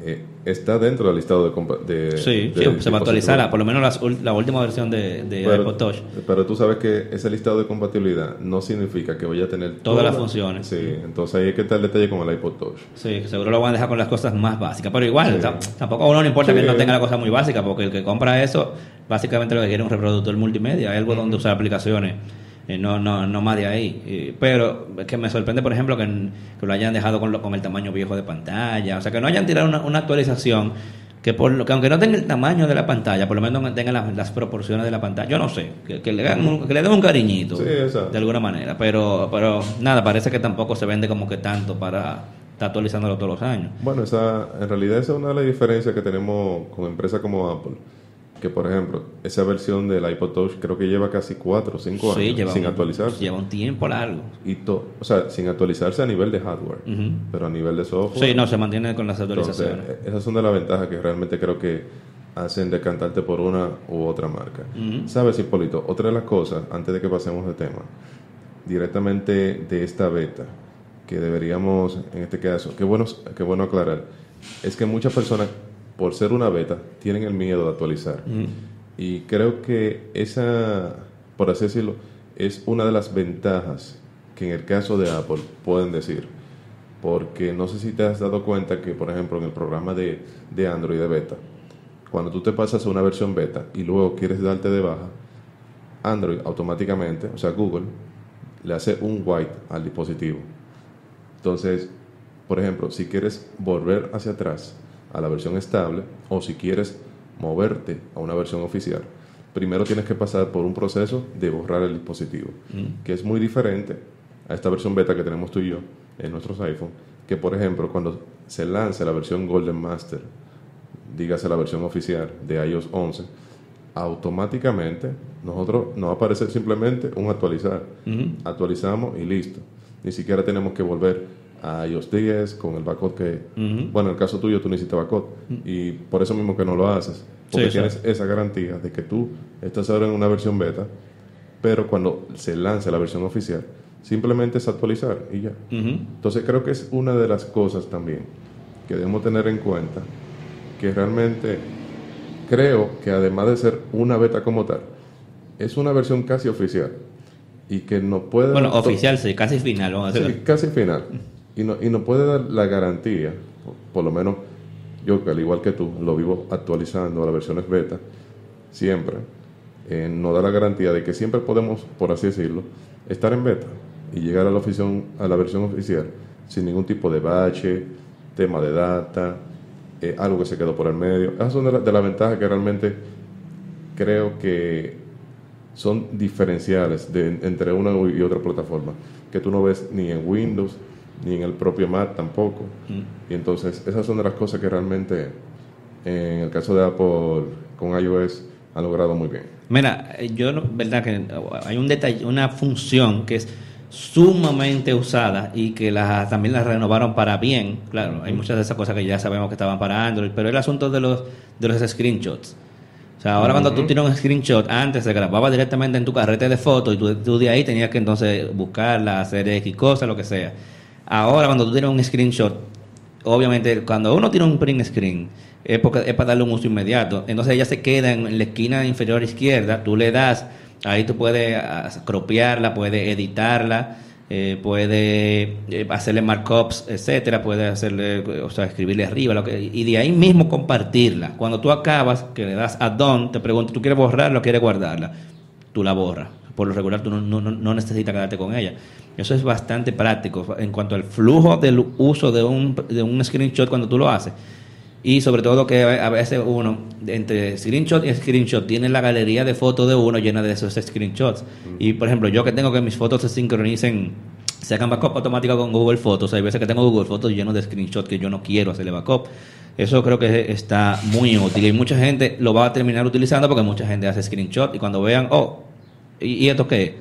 eh, está dentro del listado de... de Sí, de sí, se va a actualizar, por lo menos las la última versión de, Pero, iPod Touch. pero tú sabes que ese listado de compatibilidad no significa que vaya a tener Todas las funciones. Sí, entonces ahí hay que estar el detalle con el iPod Touch. Sí, seguro lo van a dejar con las cosas más básicas. Pero igual, Sí. tampoco a uno le importa que no tenga la cosa muy básica, porque el que compra eso, básicamente lo que quiere es un reproductor multimedia, algo donde usar aplicaciones, eh, no, no, no más de ahí. Eh, pero es que me sorprende, por ejemplo, que, lo hayan dejado con, lo- con el tamaño viejo de pantalla, o sea, que no hayan tirado una, una actualización. Que, por lo, que aunque no tenga el tamaño de la pantalla, por lo menos tenga las, las proporciones de la pantalla, yo no sé, que, que le, un, que le den un cariñito Sí, de alguna manera, pero, pero nada, parece que tampoco se vende como que tanto para estar actualizándolo todos los años. Bueno, esa, en realidad esa es una de las diferencias que tenemos con empresas como Apple. Que, por ejemplo, esa versión del iPod Touch creo que lleva casi 4 o 5 años Sí, lleva sin un, actualizarse. Lleva un tiempo largo. Y to- o sea, sin actualizarse a nivel de hardware, pero a nivel de software. Sí, no, se mantiene con las actualizaciones. eh, esas son de las ventajas que realmente creo que hacen decantarte por una u otra marca. ¿Sabes, Hipólito? Otra de las cosas, antes de que pasemos de tema, directamente de esta beta, que deberíamos, en este caso, qué bueno, qué bueno aclarar, es que muchas personas, por ser una beta, tienen el miedo de actualizar. Y creo que esa, por así decirlo, es una de las ventajas que en el caso de Apple pueden decir. Porque no sé si te has dado cuenta que, por ejemplo, en el programa de, de Android de beta, cuando tú te pasas a una versión beta y luego quieres darte de baja, Android automáticamente, o sea, Google, le hace un white al dispositivo. Entonces, por ejemplo, si quieres volver hacia atrás a la versión estable o si quieres moverte a una versión oficial, primero tienes que pasar por un proceso de borrar el dispositivo, que es muy diferente a esta versión beta que tenemos tú y yo en nuestros iPhone, que por ejemplo cuando se lance la versión Golden Master, dígase la versión oficial de iOS 11, automáticamente nosotros nos va a aparecer simplemente un actualizar. Ujú. Actualizamos y listo. Ni siquiera tenemos que volver a iOS 10 con el backup que, bueno, en el caso tuyo tú necesitas backup y por eso mismo que no lo haces, porque Sí, tienes sí. esa garantía de que tú estás ahora en una versión beta, pero cuando se lance la versión oficial, simplemente es actualizar y ya. Entonces creo que es una de las cosas también que debemos tener en cuenta, que realmente creo que además de ser una beta como tal, es una versión casi oficial y que no puede... Bueno, oficial, sí, casi final, vamos a Sí, decirlo. casi final. Y no, y no puede dar la garantía, por, lo menos yo, al igual que tú, lo vivo actualizando a las versiones beta, siempre, eh, no da la garantía de que siempre podemos, por así decirlo, estar en beta y llegar a la, ofición, a la versión oficial sin ningún tipo de bache, tema de data, eh, algo que se quedó por el medio. Esas son de las las ventajas que realmente creo que son diferenciales entre una y otra plataforma, que tú no ves ni en Windows, ni en el propio Mac tampoco. Y entonces esas son de las cosas que realmente en el caso de Apple con iOS han logrado muy bien. Mira, eh, yo, verdad que hay un detalle, una función que es sumamente usada y que la, también la renovaron para bien. Claro, hay muchas de esas cosas que ya sabemos que estaban para Android, pero el asunto de los, de los screenshots. O sea, ahora cuando tú tienes un screenshot, antes se grababa directamente en tu carrete de fotos y tú, tú de ahí tenías que entonces buscarla, hacer X cosas, lo que sea. Ahora, cuando tú tienes un screenshot, obviamente, cuando uno tiene un print screen, es, porque, es para darle un uso inmediato. Entonces ella se queda en la esquina inferior izquierda, tú le das, ahí tú puedes ah, cropearla, puedes editarla, eh, puedes eh, hacerle markups, etcétera, puedes hacerle, o sea, escribirle arriba, lo que, y de ahí mismo compartirla. Cuando tú acabas, que le das a Don, te pregunta, ¿tú quieres borrarla o quieres guardarla? Tú la borras. Por lo regular, tú no, no, no necesitas quedarte con ella. Eso es bastante práctico en cuanto al flujo del uso de un, de un screenshot cuando tú lo haces. Y sobre todo que a veces uno, entre screenshot y screenshot, tiene la galería de fotos de uno llena de esos screenshots. Y por ejemplo, yo que tengo que mis fotos se sincronicen, se hagan backup automático con Google Fotos. Hay veces que tengo Google Fotos lleno de screenshots que yo no quiero hacerle backup. Eso creo que está muy útil y mucha gente lo va a terminar utilizando porque mucha gente hace screenshot y cuando vean, oh, ¿y, esto qué?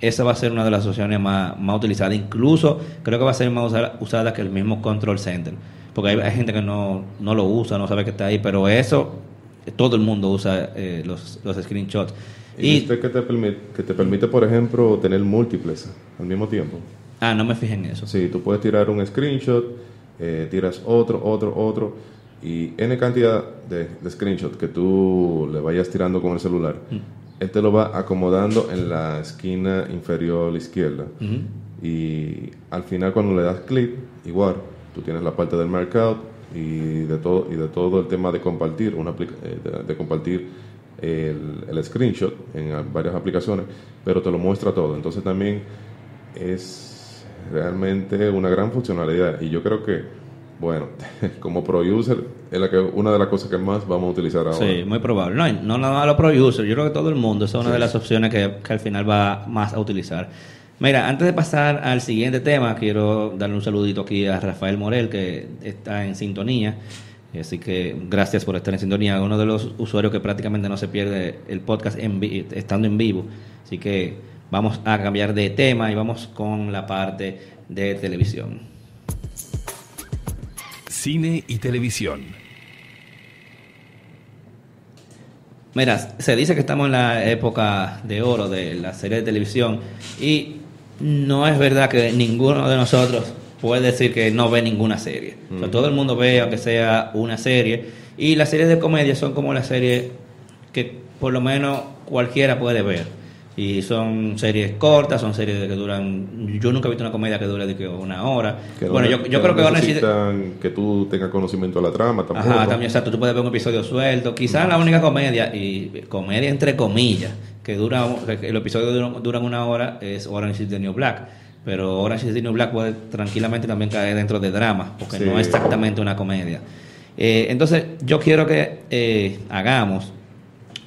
Esa va a ser una de las opciones más, más utilizadas. Incluso creo que va a ser más usada, usada que el mismo Control Center porque hay, gente que no, no, lo usa, no sabe que está ahí, pero eso, todo el mundo usa eh, los, los screenshots. ¿Y, usted que te, permite, que te permite, por ejemplo, tener múltiples al mismo tiempo? Ah, no me fijé en eso. Sí, tú puedes tirar un screenshot, eh, tiras otro, otro, otro, y N cantidad de, de screenshots que tú le vayas tirando con el celular, mm. Él te lo va acomodando en la esquina inferior izquierda. Y al final cuando le das clic, igual, tú tienes la parte del mercado y de todo y de todo el tema de compartir una eh, de, compartir el, screenshot en varias aplicaciones pero te lo muestra todo. Entonces también es realmente una gran funcionalidad. Y yo creo que bueno como pro user es la que una de las cosas que más vamos a utilizar ahora sí muy probable no no nada más los pro user yo creo que todo el mundo esa es una de las opciones que, que al final va más a utilizar Mira, antes de pasar al siguiente tema, quiero darle un saludito aquí a Rafael Morel, que está en sintonía. Así que gracias por estar en sintonía. Uno de los usuarios que prácticamente no se pierde el podcast en estando en vivo. Así que vamos a cambiar de tema y vamos con la parte de televisión. Cine y televisión. Mira, se dice que estamos en la época de oro de la serie de televisión y no es verdad que ninguno de nosotros puede decir que no ve ninguna serie. todo el mundo ve, aunque sea una serie. Y las series de comedia son como las series que por lo menos cualquiera puede ver. Y son series cortas, son series que duran. Yo nunca he visto una comedia que dure de una hora. bueno, yo, yo creo que necesitan que tú tengas conocimiento de la trama tampoco. Ajá, también, exacto. Tú puedes ver un episodio suelto. Quizás la única comedia, y comedia entre comillas, que dura, el episodio dura, duran una hora, es Orange is the New Black. Pero Orange is the New Black puede tranquilamente también caer dentro de drama, porque no es exactamente una comedia. Eh, entonces, yo quiero que eh, hagamos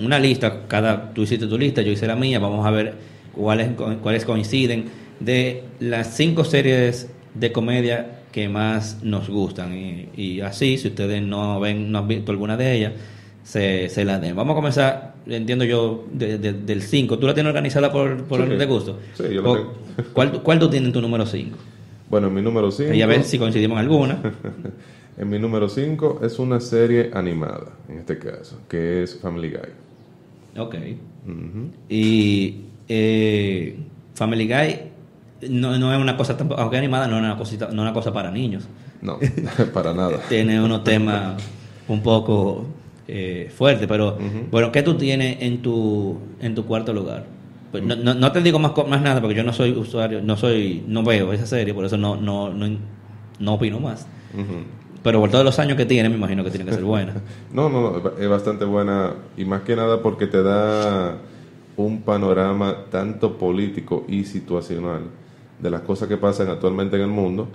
una lista, cada, tú hiciste tu lista, yo hice la mía, vamos a ver cuáles, cuáles coinciden de las cinco series de comedia que más nos gustan. Y, y así, si ustedes no ven, no han visto alguna de ellas, se, se la den. Vamos a comenzar, entiendo yo, del 5. ¿Tú la tienes organizada por, por orden de gusto? Sí, yo la tengo. ¿Cuál, ¿Cuál tú tienes en tu número 5? Bueno, en mi número 5... Y a ver si coincidimos en alguna. en mi número 5 es una serie animada, en este caso, que es Family Guy. Ok. Y eh, Family Guy no, no, es una cosa, aunque animada, no es una, cosita, no es una cosa para niños. No, para nada. Tiene unos temas un poco eh, fuerte, pero bueno, ¿qué tú tienes en tu, en tu cuarto lugar? Pues no, no, te digo más, más nada porque yo no soy usuario, no soy, no veo esa serie, por eso no, no, no, no opino más. Pero por todos los años que tiene, me imagino que tiene que ser buena. no, no, es bastante buena y más que nada porque te da un panorama tanto político y situacional de las cosas que pasan actualmente en el mundo,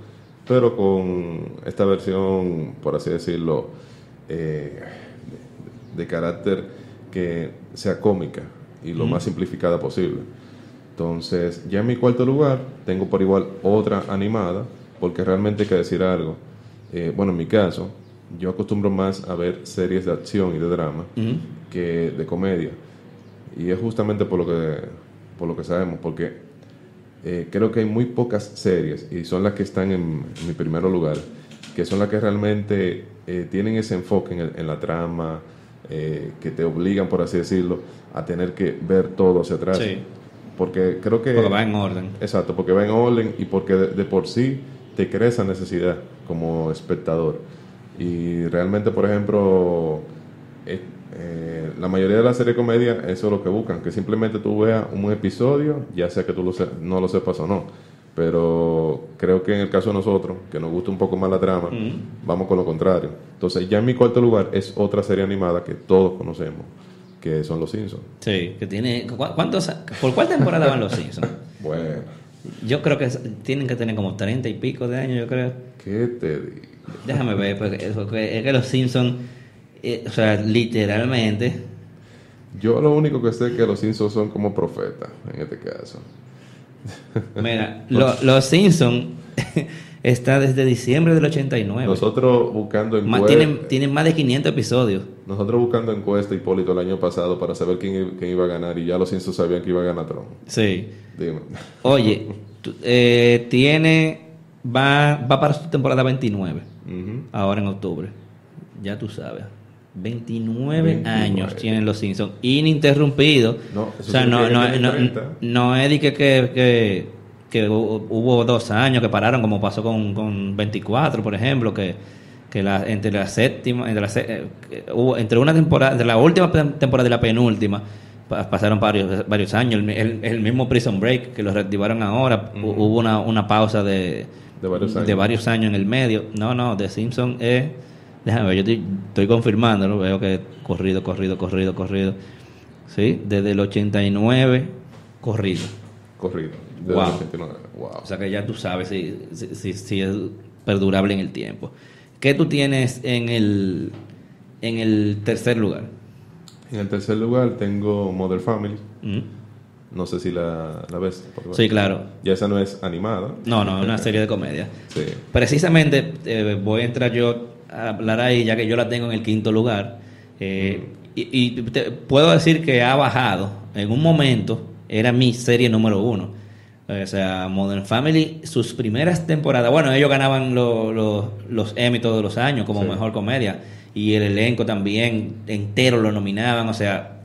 pero con esta versión, por así decirlo, eh, de carácter que sea cómica y lo más simplificada posible. Entonces, ya en mi cuarto lugar tengo por igual otra animada, porque realmente hay que decir algo. Eh, bueno, en mi caso, yo acostumbro más a ver series de acción y de drama que de comedia. Y es justamente por lo que, por lo que sabemos, porque eh, creo que hay muy pocas series, y son las que están en, mi primer lugar, que son las que realmente eh, tienen ese enfoque en, en la trama, eh, que te obligan, por así decirlo, a tener que ver todo hacia atrás. Porque creo que... Porque va en orden. Exacto, porque va en orden y porque de, por sí te crea esa necesidad como espectador. Y realmente, por ejemplo, eh, eh, la mayoría de las series de comedia, eso es lo que buscan, que simplemente tú veas un episodio, ya sea que tú lo se- no lo sepas o no. Pero creo que en el caso de nosotros, que nos gusta un poco más la trama, vamos con lo contrario. Entonces, ya en mi cuarto lugar es otra serie animada que todos conocemos, que son Los Simpsons. Sí, que tiene... ¿cu- ¿Cuántos, ¿Por cuál temporada van los Simpsons? Bueno, Yo creo que tienen que tener como 30 y pico de años, yo creo. ¿qué te digo? Déjame ver, porque, porque es que los Simpsons, eh, o sea, literalmente, Yo lo único que sé es que Los Simpsons son como profetas, en este caso. mira, lo- los Simpsons está desde diciembre del 89. Nosotros buscando encuestas... tienen, tienen más de 500 episodios. Nosotros buscando encuesta, Hipólito, el año pasado para saber quién, iba a ganar y ya los Simpsons sabían que iba a ganar Trump. Sí. Dime. Oye, eh, tiene, va, va para su temporada 29, Ujú. ahora en octubre. Ya tú sabes. 29, 29. años tienen los Simpsons, ininterrumpidos. No, o sea, no, no, no, tienen 30. no es de que, que, que, que hu- hubo dos años que pararon, como pasó con, con 24, por ejemplo, que, que la, entre la séptima, entre, la, eh, hubo, entre una temporada, entre la última temporada y la penúltima, pa- pasaron varios, varios años. El, el- el mismo Prison Break, que lo reactivaron ahora, hu- hubo una, una pausa de, De varios años. de varios años en el medio. No, no, The Simpsons es. Déjame ver, yo estoy, estoy confirmando, veo que corrido, corrido, corrido, corrido. Sí, desde el 89, corrido. Corrido. Wow. el 89. Wow. O sea que ya tú sabes si, si, es perdurable en el tiempo. ¿Qué tú tienes en el, en el tercer lugar? En el tercer lugar tengo Mother Family. ¿Mm? No sé si la, la ves. por- Sí, claro. Ya esa no es animada. No, no, es una serie de comedia. Sí. Precisamente eh, voy a entrar yo a hablar ahí, ya que yo la tengo en el quinto lugar. Eh, y y te- puedo decir que ha bajado. En un momento era mi serie número uno. O sea, Modern Family, sus primeras temporadas, bueno, ellos ganaban lo- lo- los Emmy todos los años como Sí. mejor comedia. Y el elenco también entero lo nominaban. O sea,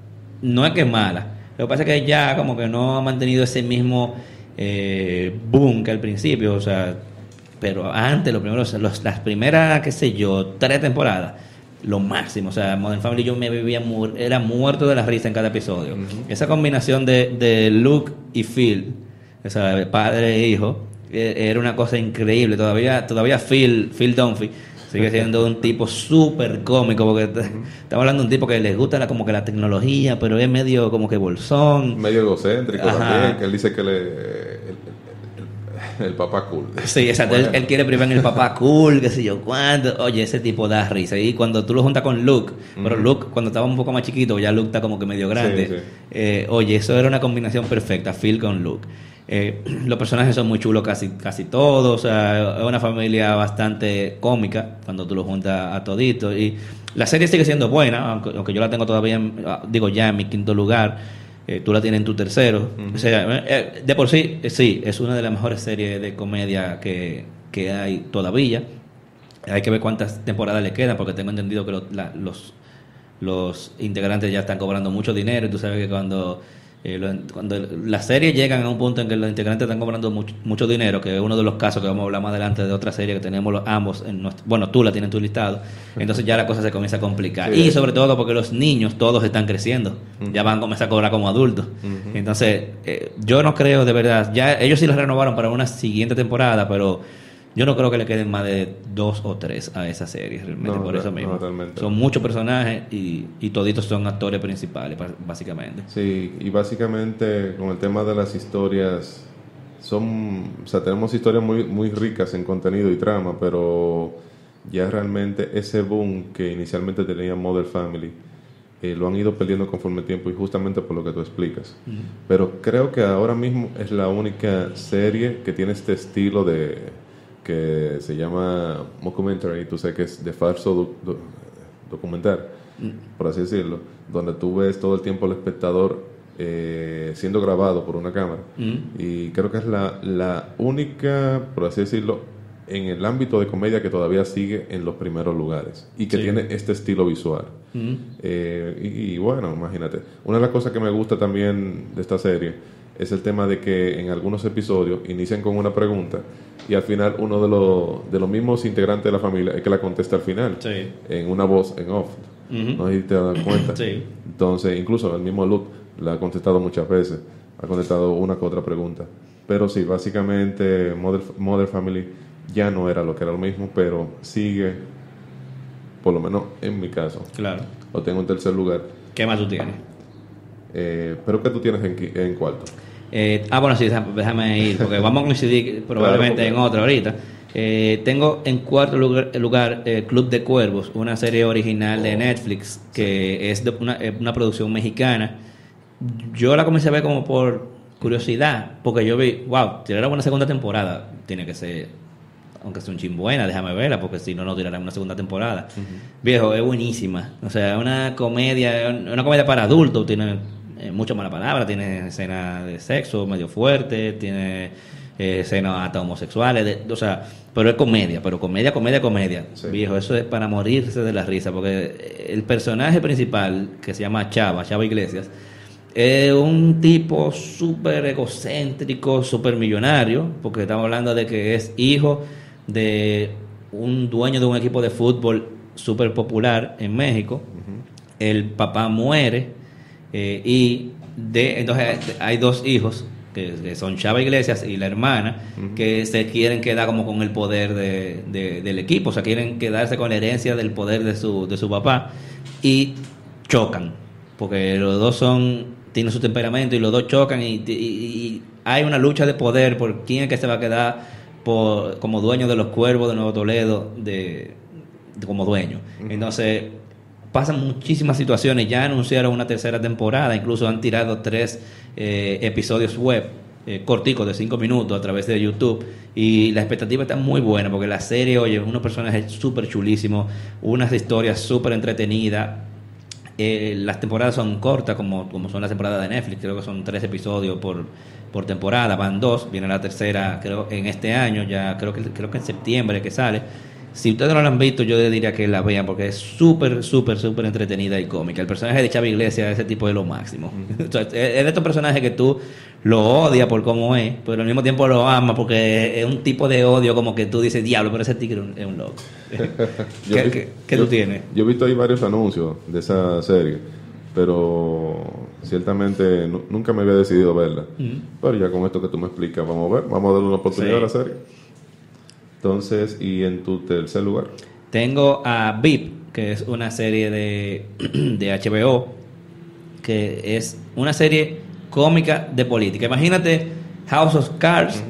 no es que es mala. Lo que pasa es que ya como que no ha mantenido ese mismo eh, boom que al principio. O sea, pero antes, los primeros, los- las primeras, qué sé yo, tres temporadas, lo máximo. O sea, Modern Family yo me vivía, mu- era muerto de la risa en cada episodio. Esa combinación de, de Luke y Phil, o sea, padre e hijo, eh, era una cosa increíble. Todavía, todavía Phil, Phil Dunphy sigue siendo un tipo súper cómico, porque estamos hablando de un tipo que les gusta la, como que la tecnología, pero es medio como que bolsón. Medio egocéntrico Ajá. también, que él dice que le, el, papá cool. Sí, exacto. Él, Bueno. él quiere privar en el papá cool, qué sé yo cuánto. Oye, ese tipo da risa. Y cuando tú lo juntas con Luke, pero Luke, cuando estaba un poco más chiquito, ya Luke está como que medio grande. Sí, sí. Eh, oye, eso era una combinación perfecta, Phil con Luke. Eh, los personajes son muy chulos casi, casi todos. O sea, es una familia bastante cómica cuando tú lo juntas a todito. Y la serie sigue siendo buena, aunque, aunque yo la tengo todavía, en- ah, digo ya en mi quinto lugar. Eh, tú la tienes en tu tercero. O sea, eh, eh, de por sí, eh, sí, es una de las mejores series de comedia que, que hay todavía. Hay que ver cuántas temporadas le quedan, porque tengo entendido que lo- la- los, los integrantes ya están cobrando mucho dinero. Y tú sabes que cuando, eh, lo- cuando las series llegan a un punto en que los integrantes están cobrando mucho, mucho dinero, que es uno de los casos que vamos a hablar más adelante de otra serie que tenemos los, ambos, en nuestro- bueno, tú la tienes en tu listado, entonces ya la cosa se comienza a complicar. Sí. Y sobre todo porque los niños todos están creciendo, ya van a comenzar a cobrar como adultos. Entonces, eh, yo no creo de verdad, ya ellos sí la renovaron para una siguiente temporada, pero yo no creo que le queden más de dos o tres a esa serie, realmente, No, por eso no, mismo. realmente. Son muchos personajes y, y toditos son actores principales, básicamente. Sí, y básicamente con el tema de las historias, son, o sea, tenemos historias muy, muy ricas en contenido y trama, pero ya realmente ese boom que inicialmente tenía Mother Family, eh, lo han ido perdiendo conforme el tiempo y justamente por lo que tú explicas. Pero creo que ahora mismo es la única serie que tiene este estilo de que se llama mockumentary, tú sabes que es de falso doc- doc- documental, por así decirlo, donde tú ves todo el tiempo al espectador eh, siendo grabado por una cámara. Y creo que es la, la única, por así decirlo, en el ámbito de comedia que todavía sigue en los primeros lugares y que Sí. tiene este estilo visual. Eh, y, y bueno, imagínate. Una de las cosas que me gusta también de esta serie es el tema de que en algunos episodios inician con una pregunta y al final uno de los, de los mismos integrantes de la familia es que la contesta al final, Sí. en una voz en off. No sé si te das cuenta. Sí. Entonces, incluso el mismo Luke la ha contestado muchas veces, ha contestado una que otra pregunta. Pero sí, básicamente Mother, Mother Family ya no era lo que era lo mismo, pero sigue, por lo menos en mi caso, Claro. lo tengo en tercer lugar. ¿Qué más tú tienes? Eh, pero ¿qué tú tienes en, cuarto? Eh, ah, bueno, sí, déjame- ir, porque vamos a coincidir probablemente en otra ahorita. Eh, tengo en cuarto lugar, lugar eh, Club de Cuervos, una serie original de Netflix que es de una, eh, una producción mexicana. Yo la comencé a ver como por curiosidad, porque yo vi, wow, tirar una segunda temporada, tiene que ser, aunque sea un chin buena, déjame verla, porque si no, no tirarán una segunda temporada. Viejo, es buenísima. O sea, es una comedia, una comedia para adultos, tiene eh, mucha mala palabra, tiene escenas de sexo medio fuerte, tiene eh, escenas hasta homosexuales, de- o sea, pero es comedia, pero comedia, comedia, comedia. Sí. Viejo, eso es para morirse de la risa, porque el personaje principal, que se llama Chava, Chava Iglesias, es un tipo súper egocéntrico, súper millonario, porque estamos hablando de que es hijo de un dueño de un equipo de fútbol súper popular en México. El papá muere eh, y de, entonces hay dos hijos que, que son Chava Iglesias y la hermana que se quieren quedar como con el poder de- de- del equipo, o sea, quieren quedarse con la herencia del poder de su, de su papá y chocan, porque los dos son tienen su temperamento y los dos chocan y, y- y hay una lucha de poder por quién es que se va a quedar por, como dueño de los cuervos de Nuevo Toledo de, de- como dueño. Entonces pasan muchísimas situaciones. Ya anunciaron una tercera temporada, incluso han tirado tres eh, episodios web. eh, corticos de cinco minutos a través de YouTube y la expectativa está muy buena porque la serie, oye, unos personajes súper chulísimos, unas historias súper entretenidas, eh, las temporadas son cortas, como, como son las temporadas de Netflix, creo que son tres episodios por, por temporada, van dos, viene la tercera, creo, en este año, ya creo que, creo que en septiembre que sale. Si ustedes no la han visto, yo les diría que la vean porque es súper, súper, súper entretenida y cómica. El personaje de Chava Iglesias, ese tipo es lo máximo. O sea, es es de estos personajes que tú lo odias por cómo es, pero al mismo tiempo lo amas porque es un tipo de odio como que tú dices, diablo, pero ese tigre es un- es loco. Yo ¿Qué, vi- qué- qué yo- tú tienes? Yo he visto ahí varios anuncios de esa serie, pero ciertamente nu- nunca me había decidido verla. Pero ya con esto que tú me explicas, vamos a ver, vamos a darle una oportunidad Sí. a la serie. Entonces, ¿y en tu tercer lugar? Tengo a VIP, que es una serie de, de HBO, que es una serie cómica de política. Imagínate House of Cards,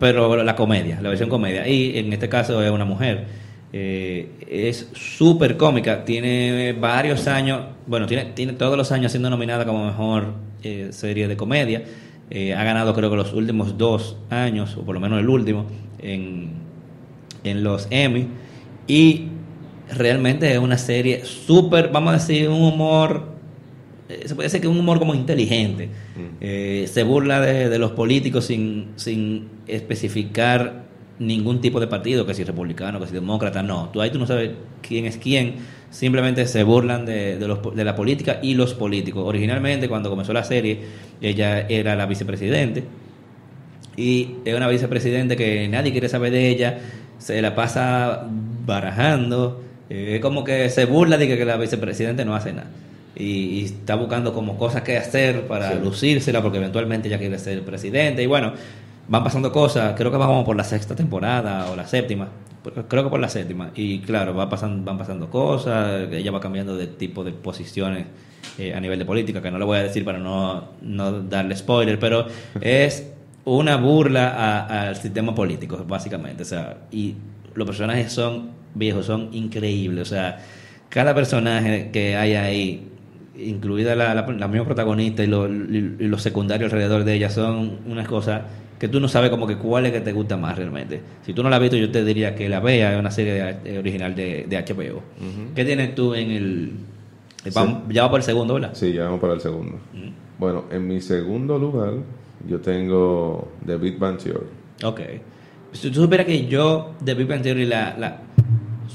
pero la comedia, la versión comedia. Y en este caso es una mujer. Eh, es súper cómica, tiene varios años, bueno, tiene, tiene todos los años siendo nominada como mejor eh, serie de comedia. Eh, ha ganado creo que los últimos dos años, o por lo menos el último, en, en los Emmy y realmente es una serie súper, vamos a decir, un humor, eh, se puede decir que un humor como inteligente. Eh, se burla de, de los políticos sin, sin especificar ningún tipo de partido, que si republicano, que si demócrata, no. Tú ahí tú no sabes quién es quién, simplemente se burlan de, de, los, de la política y los políticos. Originalmente, cuando comenzó la serie, ella era la vicepresidente y es una vicepresidente que nadie quiere saber de ella, se la pasa barajando, eh, es como que se burla de que, que la vicepresidente no hace nada. Y, y está buscando como cosas que hacer para Sí. lucírsela, porque eventualmente ella quiere ser presidente. Y bueno, van pasando cosas, creo que vamos por la sexta temporada o la séptima, creo que por la séptima. Y claro, va pasando, van pasando cosas, ella va cambiando de tipo de posiciones eh, a nivel de política, que no le voy a decir para no, no darle spoiler, pero es una burla al sistema político, básicamente. O sea, y los personajes son viejos, son increíbles. O sea, cada personaje que hay ahí, incluida la, la, la misma protagonista y, lo- y- y los secundarios alrededor de ella, son unas cosas que tú no sabes como que cuál es que te gusta más realmente. Si tú no la has visto, yo te diría que la veas, es una serie de- original de, de HBO. ¿Qué tienes tú en el... vamos- Ya va por el segundo, ¿verdad? Sí, ya vamos para el segundo. Bueno, en mi segundo lugar, yo tengo The Big Bang Theory. Ok. Si tú supieras que yo de Big Bang Theory la, la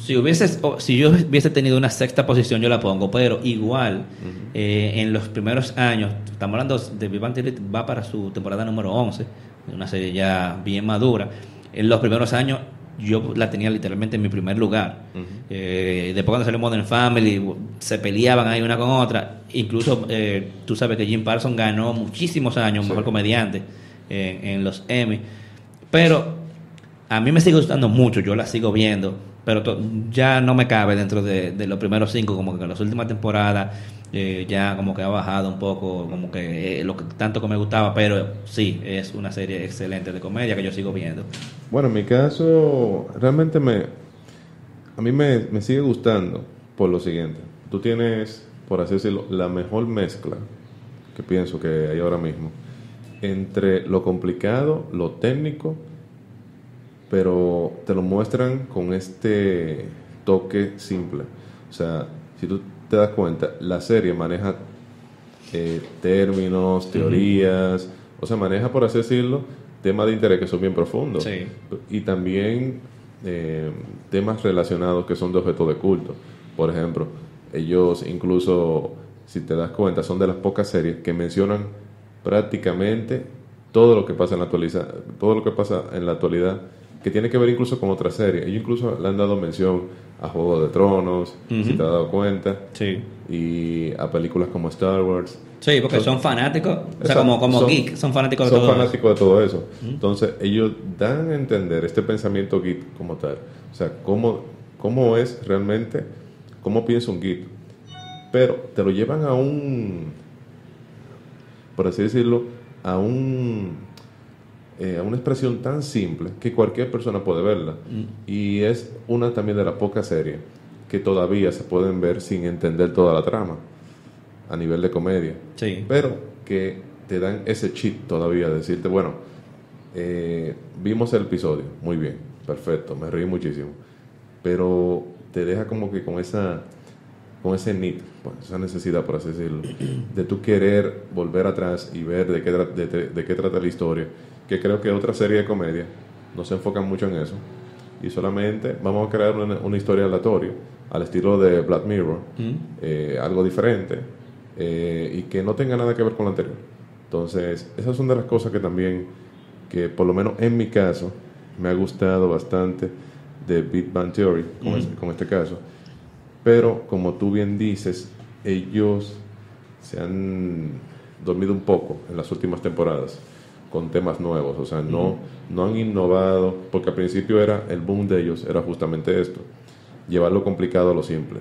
Si hubiese, o si yo hubiese tenido una sexta posición, yo la pongo, pero igual, eh, en los primeros años, estamos hablando de Big Bang Theory, va para su temporada número 11, una serie ya bien madura. En los primeros años, yo la tenía literalmente en mi primer lugar. Eh, después cuando salió Modern Family, se peleaban ahí una con otra. Incluso, eh, tú sabes que Jim Parsons ganó muchísimos años, mejor comediante, en los Emmy. Pero a mí me sigue gustando mucho, yo la sigo viendo, pero ya no me cabe dentro de, de los primeros cinco, como que en las últimas temporadas eh, ya como que ha bajado un poco, como que eh, lo que tanto que me gustaba, pero sí, es una serie excelente de comedia que yo sigo viendo. Bueno, en mi caso, realmente me. A mí me, me sigue gustando por lo siguiente. Tú tienes, por así decirlo, la mejor mezcla que pienso que hay ahora mismo entre lo complicado, lo técnico, pero te lo muestran con este toque simple. O sea, si tú te das cuenta, la serie maneja eh, términos, teorías, o sea, maneja, por así decirlo, temas de interés que son bien profundos. Sí. Y también eh, temas relacionados que son de objeto de culto. Por ejemplo, ellos incluso, si te das cuenta, son de las pocas series que mencionan prácticamente todo lo que pasa en la actualidad, todo lo que pasa en la actualidad, que tiene que ver incluso con otras series. Ellos incluso le han dado mención a Juego de Tronos, si te has dado cuenta, Sí. y a películas como Star Wars. Sí, porque son fanáticos, o sea, como, como Son- geek, son fanáticos de son todo. eso. fanáticos de todo eso. Entonces, ellos dan a entender este pensamiento geek como tal. O sea, cómo, cómo es realmente, cómo piensa un geek. Pero te lo llevan a un, por así decirlo, a un eh, a una expresión tan simple que cualquier persona puede verla. Y es una también de las pocas series que todavía se pueden ver sin entender toda la trama a nivel de comedia Sí. pero que te dan ese cheat todavía de decirte, bueno, eh, vimos el episodio, muy bien, perfecto, me reí muchísimo, pero te deja como que con esa con ese need, pues, esa necesidad, por así decirlo, de tú querer volver atrás y ver de qué, tra- de, de- de qué trata la historia, que creo que otra serie de comedia no se enfocan mucho en eso, y solamente vamos a crear una, una historia aleatoria, al estilo de Black Mirror, eh, algo diferente, eh, y que no tenga nada que ver con lo anterior. Entonces, esas son de las cosas que también, que por lo menos en mi caso, me ha gustado bastante de Big Bang Theory, con, este, con este caso. Pero, como tú bien dices, ellos se han dormido un poco en las últimas temporadas con temas nuevos, o sea, no, no han innovado, porque al principio era el boom de ellos, era justamente esto, llevar lo complicado a lo simple.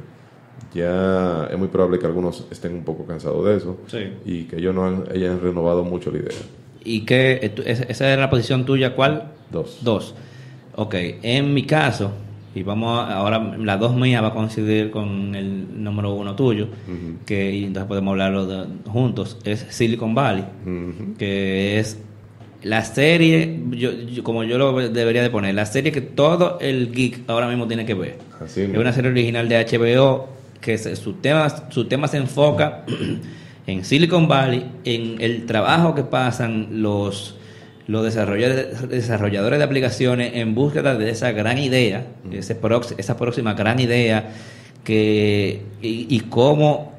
Ya es muy probable que algunos estén un poco cansados de eso Sí. y que ellos no han, hayan renovado mucho la idea. ¿Y qué? eh, esa- ¿Esa era la posición tuya? ¿Cuál? Dos. Dos. Ok, en mi caso, y vamos a- ahora, la dos mía va a coincidir con el número uno tuyo, que y entonces podemos hablarlo de- juntos, es Silicon Valley, que es la serie, yo, yo- como yo lo debería de poner, la serie que todo el geek ahora mismo tiene que ver. Así es una serie original de HBO que se- su, tema, su tema se enfoca en Silicon Valley, en el trabajo que pasan los, los desarrolladores, desarrolladores de aplicaciones en búsqueda de esa gran idea, ese prox- esa próxima gran idea, que, y, y cómo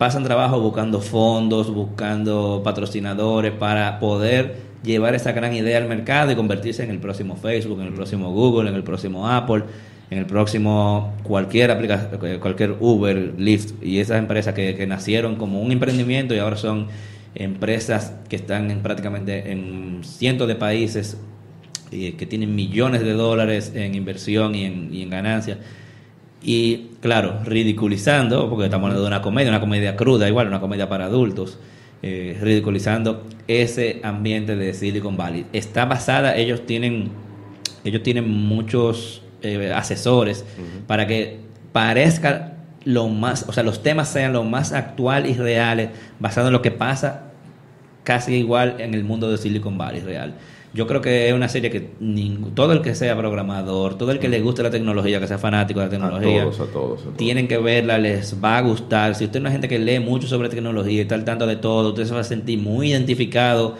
pasan trabajo buscando fondos, buscando patrocinadores para poder llevar esa gran idea al mercado y convertirse en el próximo Facebook, en el próximo Google, en el próximo Apple, en el próximo cualquier aplicación, cualquier Uber, Lyft y esas empresas que, que nacieron como un emprendimiento y ahora son empresas que están en prácticamente en cientos de países y que tienen millones de dólares en inversión y en, y en ganancias. Y claro, ridiculizando, porque estamos hablando de una comedia, una comedia cruda, igual, una comedia para adultos, eh, ridiculizando ese ambiente de Silicon Valley. Está basada, ellos tienen, ellos tienen muchos eh, asesores para que parezca lo más, o sea, los temas sean lo más actual y reales, basado en lo que pasa casi igual en el mundo de Silicon Valley real. Yo creo que es una serie que ningún- todo el que sea programador, todo el que le guste la tecnología, que sea fanático de la A tecnología, todos, a todos. a todos. tienen que verla, les va a gustar. Si usted es una gente que lee mucho sobre tecnología y está al tanto de todo, usted se va a sentir muy identificado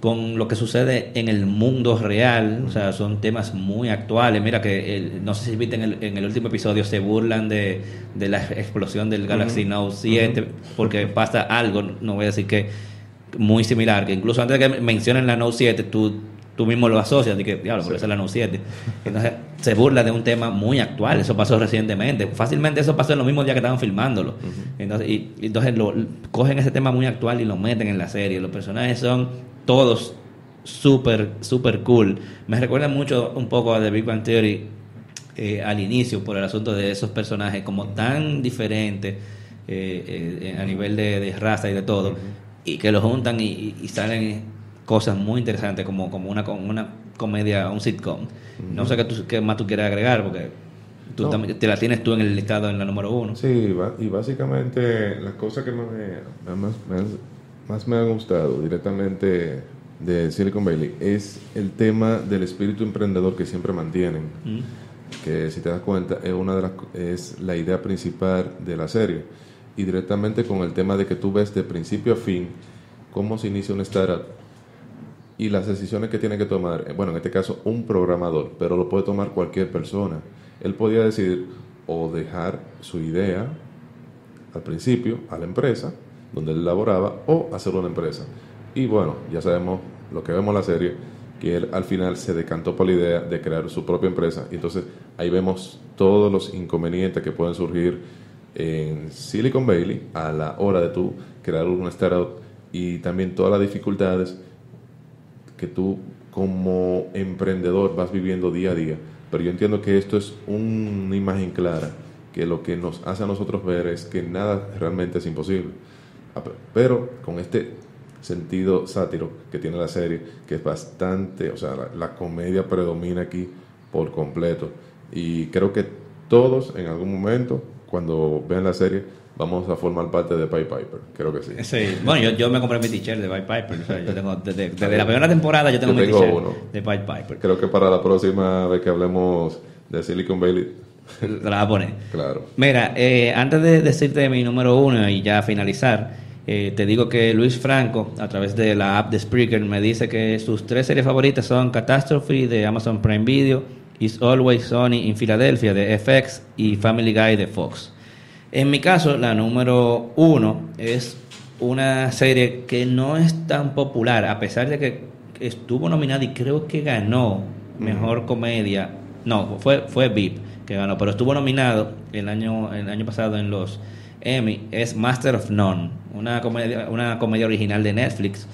con lo que sucede en el mundo real, o sea, son temas muy actuales. Mira que, el- no sé si viste en el, en el último episodio, se burlan de, de la explosión del Galaxy Note 7, porque pasa algo, no voy a decir que muy similar, que incluso antes de que mencionen la Note 7, tú, tú mismo lo asocias, de que, diablo, por eso es la Note 7. Entonces, se burla de un tema muy actual, eso pasó recientemente. Fácilmente eso pasó en los mismos días que estaban filmándolo. Entonces, y, y entonces lo, cogen ese tema muy actual y lo meten en la serie. Los personajes son todos súper, súper cool. Me recuerda mucho un poco a The Big Bang Theory eh, al inicio por el asunto de esos personajes como tan diferentes eh, eh, a nivel de, de raza y de todo y que los juntan y, salen cosas muy interesantes como, como una, una comedia, un sitcom. No sé qué, tú- qué más tú quieres agregar porque tú No. también- te la tienes tú en el listado en la número uno. Sí, y básicamente las cosas que más me, más, más me han gustado directamente de Silicon Valley es el tema del espíritu emprendedor que siempre mantienen. Mm. que si te das cuenta es una de las es la idea principal de la serie y directamente con el tema de que tú ves de principio a fin cómo se inicia una startup y las decisiones que tiene que tomar, eh, bueno, en este caso un programador, pero lo puede tomar cualquier persona. Él podía decidir o dejar su idea al principio a la empresa donde él laboraba o hacer una empresa. Y bueno, ya sabemos lo que vemos en la serie, que él al final se decantó por la idea de crear su propia empresa. Y entonces ahí vemos todos los inconvenientes que pueden surgir en Silicon Valley a la hora de tú crear una startup y también todas las dificultades que tú como emprendedor vas viviendo día a día. Pero yo entiendo que esto es una imagen clara, que lo que nos hace a nosotros ver es que nada realmente es imposible. Ah, pe- Pero con este sentido sátiro que tiene la serie, que es bastante, o sea, la, la comedia predomina aquí por completo. Y creo que todos en algún momento, cuando vean la serie, vamos a formar parte de Pied Piper. Creo que sí. Sí. Bueno, yo, yo me compré mi t-shirt de Pied Piper. o sea, yo tengo, desde, desde la primera temporada yo tengo Yo mi t-shirt de Pied Piper. Creo que para la próxima vez que hablemos de Silicon Valley, La voy a poner. claro. Mira, eh, antes de decirte mi número uno y ya finalizar, eh, te digo que Luis Franco, a través de la app de Spreaker, me dice que sus tres series favoritas son Catastrophe de Amazon Prime Video, Is Always Sunny in Philadelphia de FX y Family Guy de Fox. En mi caso, la número uno es una serie que no es tan popular, a pesar de que estuvo nominada y creo que ganó mejor comedia. No, fue, fue VIP que ganó, pero estuvo nominado el año, el año pasado en los Emmy. Es Master of None, una comedia, una comedia original de Netflix,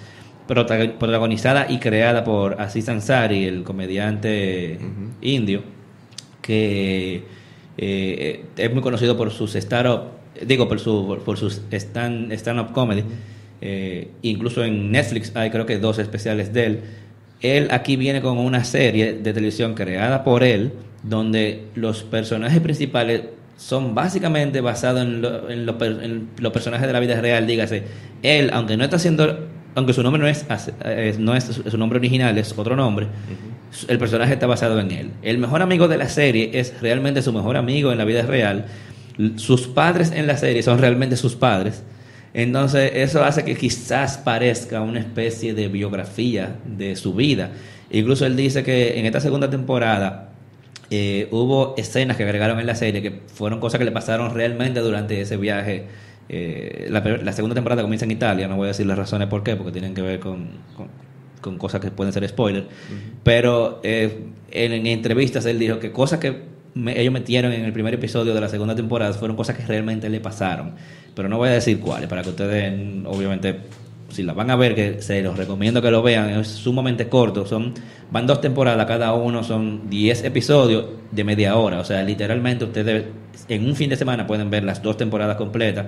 protagonizada y creada por Aziz Ansari, el comediante indio que eh, es muy conocido por sus stand-up, digo, por, su, por, sus stand, stand-up comedy. Eh, incluso en Netflix hay creo que dos especiales de él. Él aquí viene con una serie de televisión creada por él, donde los personajes principales son básicamente basados en, lo- en en los personajes de la vida real. Dígase, él, aunque no está haciendo, aunque su nombre no es, eh, no es su nombre original, es otro nombre, el personaje está basado en él. El mejor amigo de la serie es realmente su mejor amigo en la vida real. Sus padres en la serie son realmente sus padres. Entonces eso hace que quizás parezca una especie de biografía de su vida. Incluso él dice que en esta segunda temporada eh, hubo escenas que agregaron en la serie que fueron cosas que le pasaron realmente durante ese viaje. Eh, la, segunda temporada comienza en Italia, no voy a decir las razones por qué, porque tienen que ver con, con- con cosas que pueden ser spoiler. Pero eh, en, en entrevistas él dijo que cosas que me- ellos metieron en el primer episodio de la segunda temporada fueron cosas que realmente le pasaron. Pero no voy a decir cuáles, para que ustedes, obviamente, si la van a ver, que se los recomiendo que lo vean, es sumamente corto, son van dos temporadas, cada uno son 10 episodios de media hora, o sea, literalmente ustedes en un fin de semana pueden ver las dos temporadas completas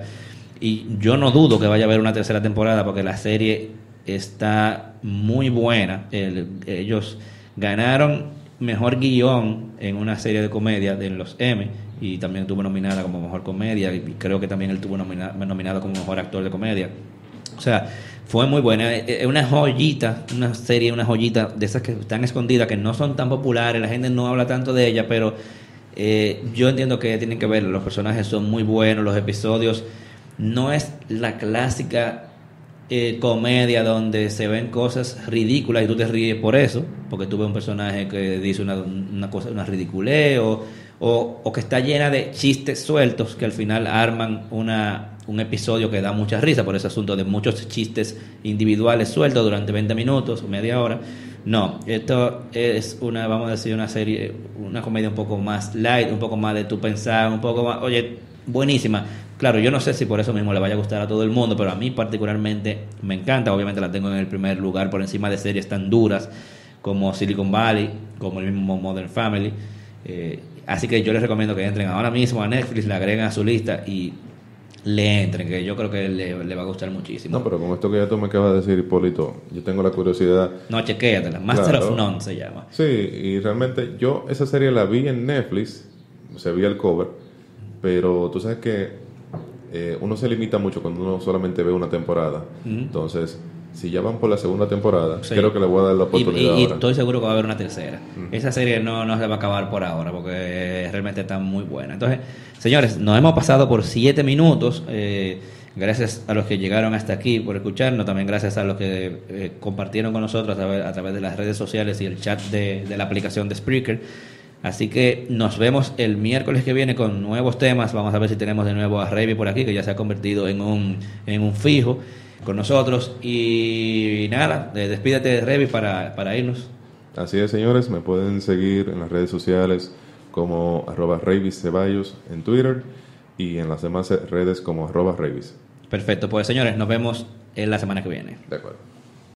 y yo no dudo que vaya a haber una tercera temporada porque la serie está muy buena, El- ellos ganaron mejor guion en una serie de comedia de los M y también tuvo nominada como mejor comedia y creo que también él tuvo nomina- nominado como mejor actor de comedia. O sea, fue muy buena. Es una joyita, una serie, una joyita de esas que están escondidas, que no son tan populares, la gente no habla tanto de ella, pero eh, yo entiendo que tienen que ver, los personajes son muy buenos, los episodios no es la clásica eh, comedia donde se ven cosas ridículas y tú te ríes por eso, porque tú ves un personaje que dice una, una cosa, una ridiculez o, o que está llena de chistes sueltos que al final arman una, un episodio que da mucha risa por ese asunto de muchos chistes individuales sueltos durante 20 minutos o media hora. No, esto es una, vamos a decir, una serie, una comedia un poco más light, un poco más de tu pensar, un poco más, oye, buenísima. Claro, yo no sé si por eso mismo le vaya a gustar a todo el mundo, pero a mí particularmente me encanta. Obviamente la tengo en el primer lugar por encima de series tan duras como Silicon Valley, como el mismo Modern Family. Eh, así que yo les recomiendo que entren ahora mismo a Netflix, la agreguen a su lista y le entren, que yo creo que le, le va a gustar muchísimo. No, pero con esto que ya tú me acabas de decir, Hipólito, yo tengo la curiosidad. No, chequéatela. Master Claro. of None se llama. Sí, y realmente yo esa serie la vi en Netflix, se veía el cover, pero tú sabes que eh, uno se limita mucho cuando uno solamente ve una temporada. Entonces, si ya van por la segunda temporada, Sí. creo que le voy a dar la oportunidad y- estoy seguro que va a haber una tercera. Esa serie no, no se va a acabar por ahora porque realmente está muy buena. Entonces, señores, nos hemos pasado por siete minutos. eh, gracias a los que llegaron hasta aquí por escucharnos. También gracias a los que eh, compartieron con nosotros a través, a través de las redes sociales y el chat de, de la aplicación de Spreaker. Así que nos vemos el miércoles que viene con nuevos temas. Vamos a ver si tenemos de nuevo a Revi por aquí, que ya se ha convertido en un, en un fijo con nosotros. Y nada, eh, despídete, Revi, para, para irnos. Así es, señores, me pueden seguir en las redes sociales como arroba Reivis Ceballos en Twitter y en las demás redes como arroba Reivis. Perfecto, pues señores, nos vemos en la semana que viene. De acuerdo.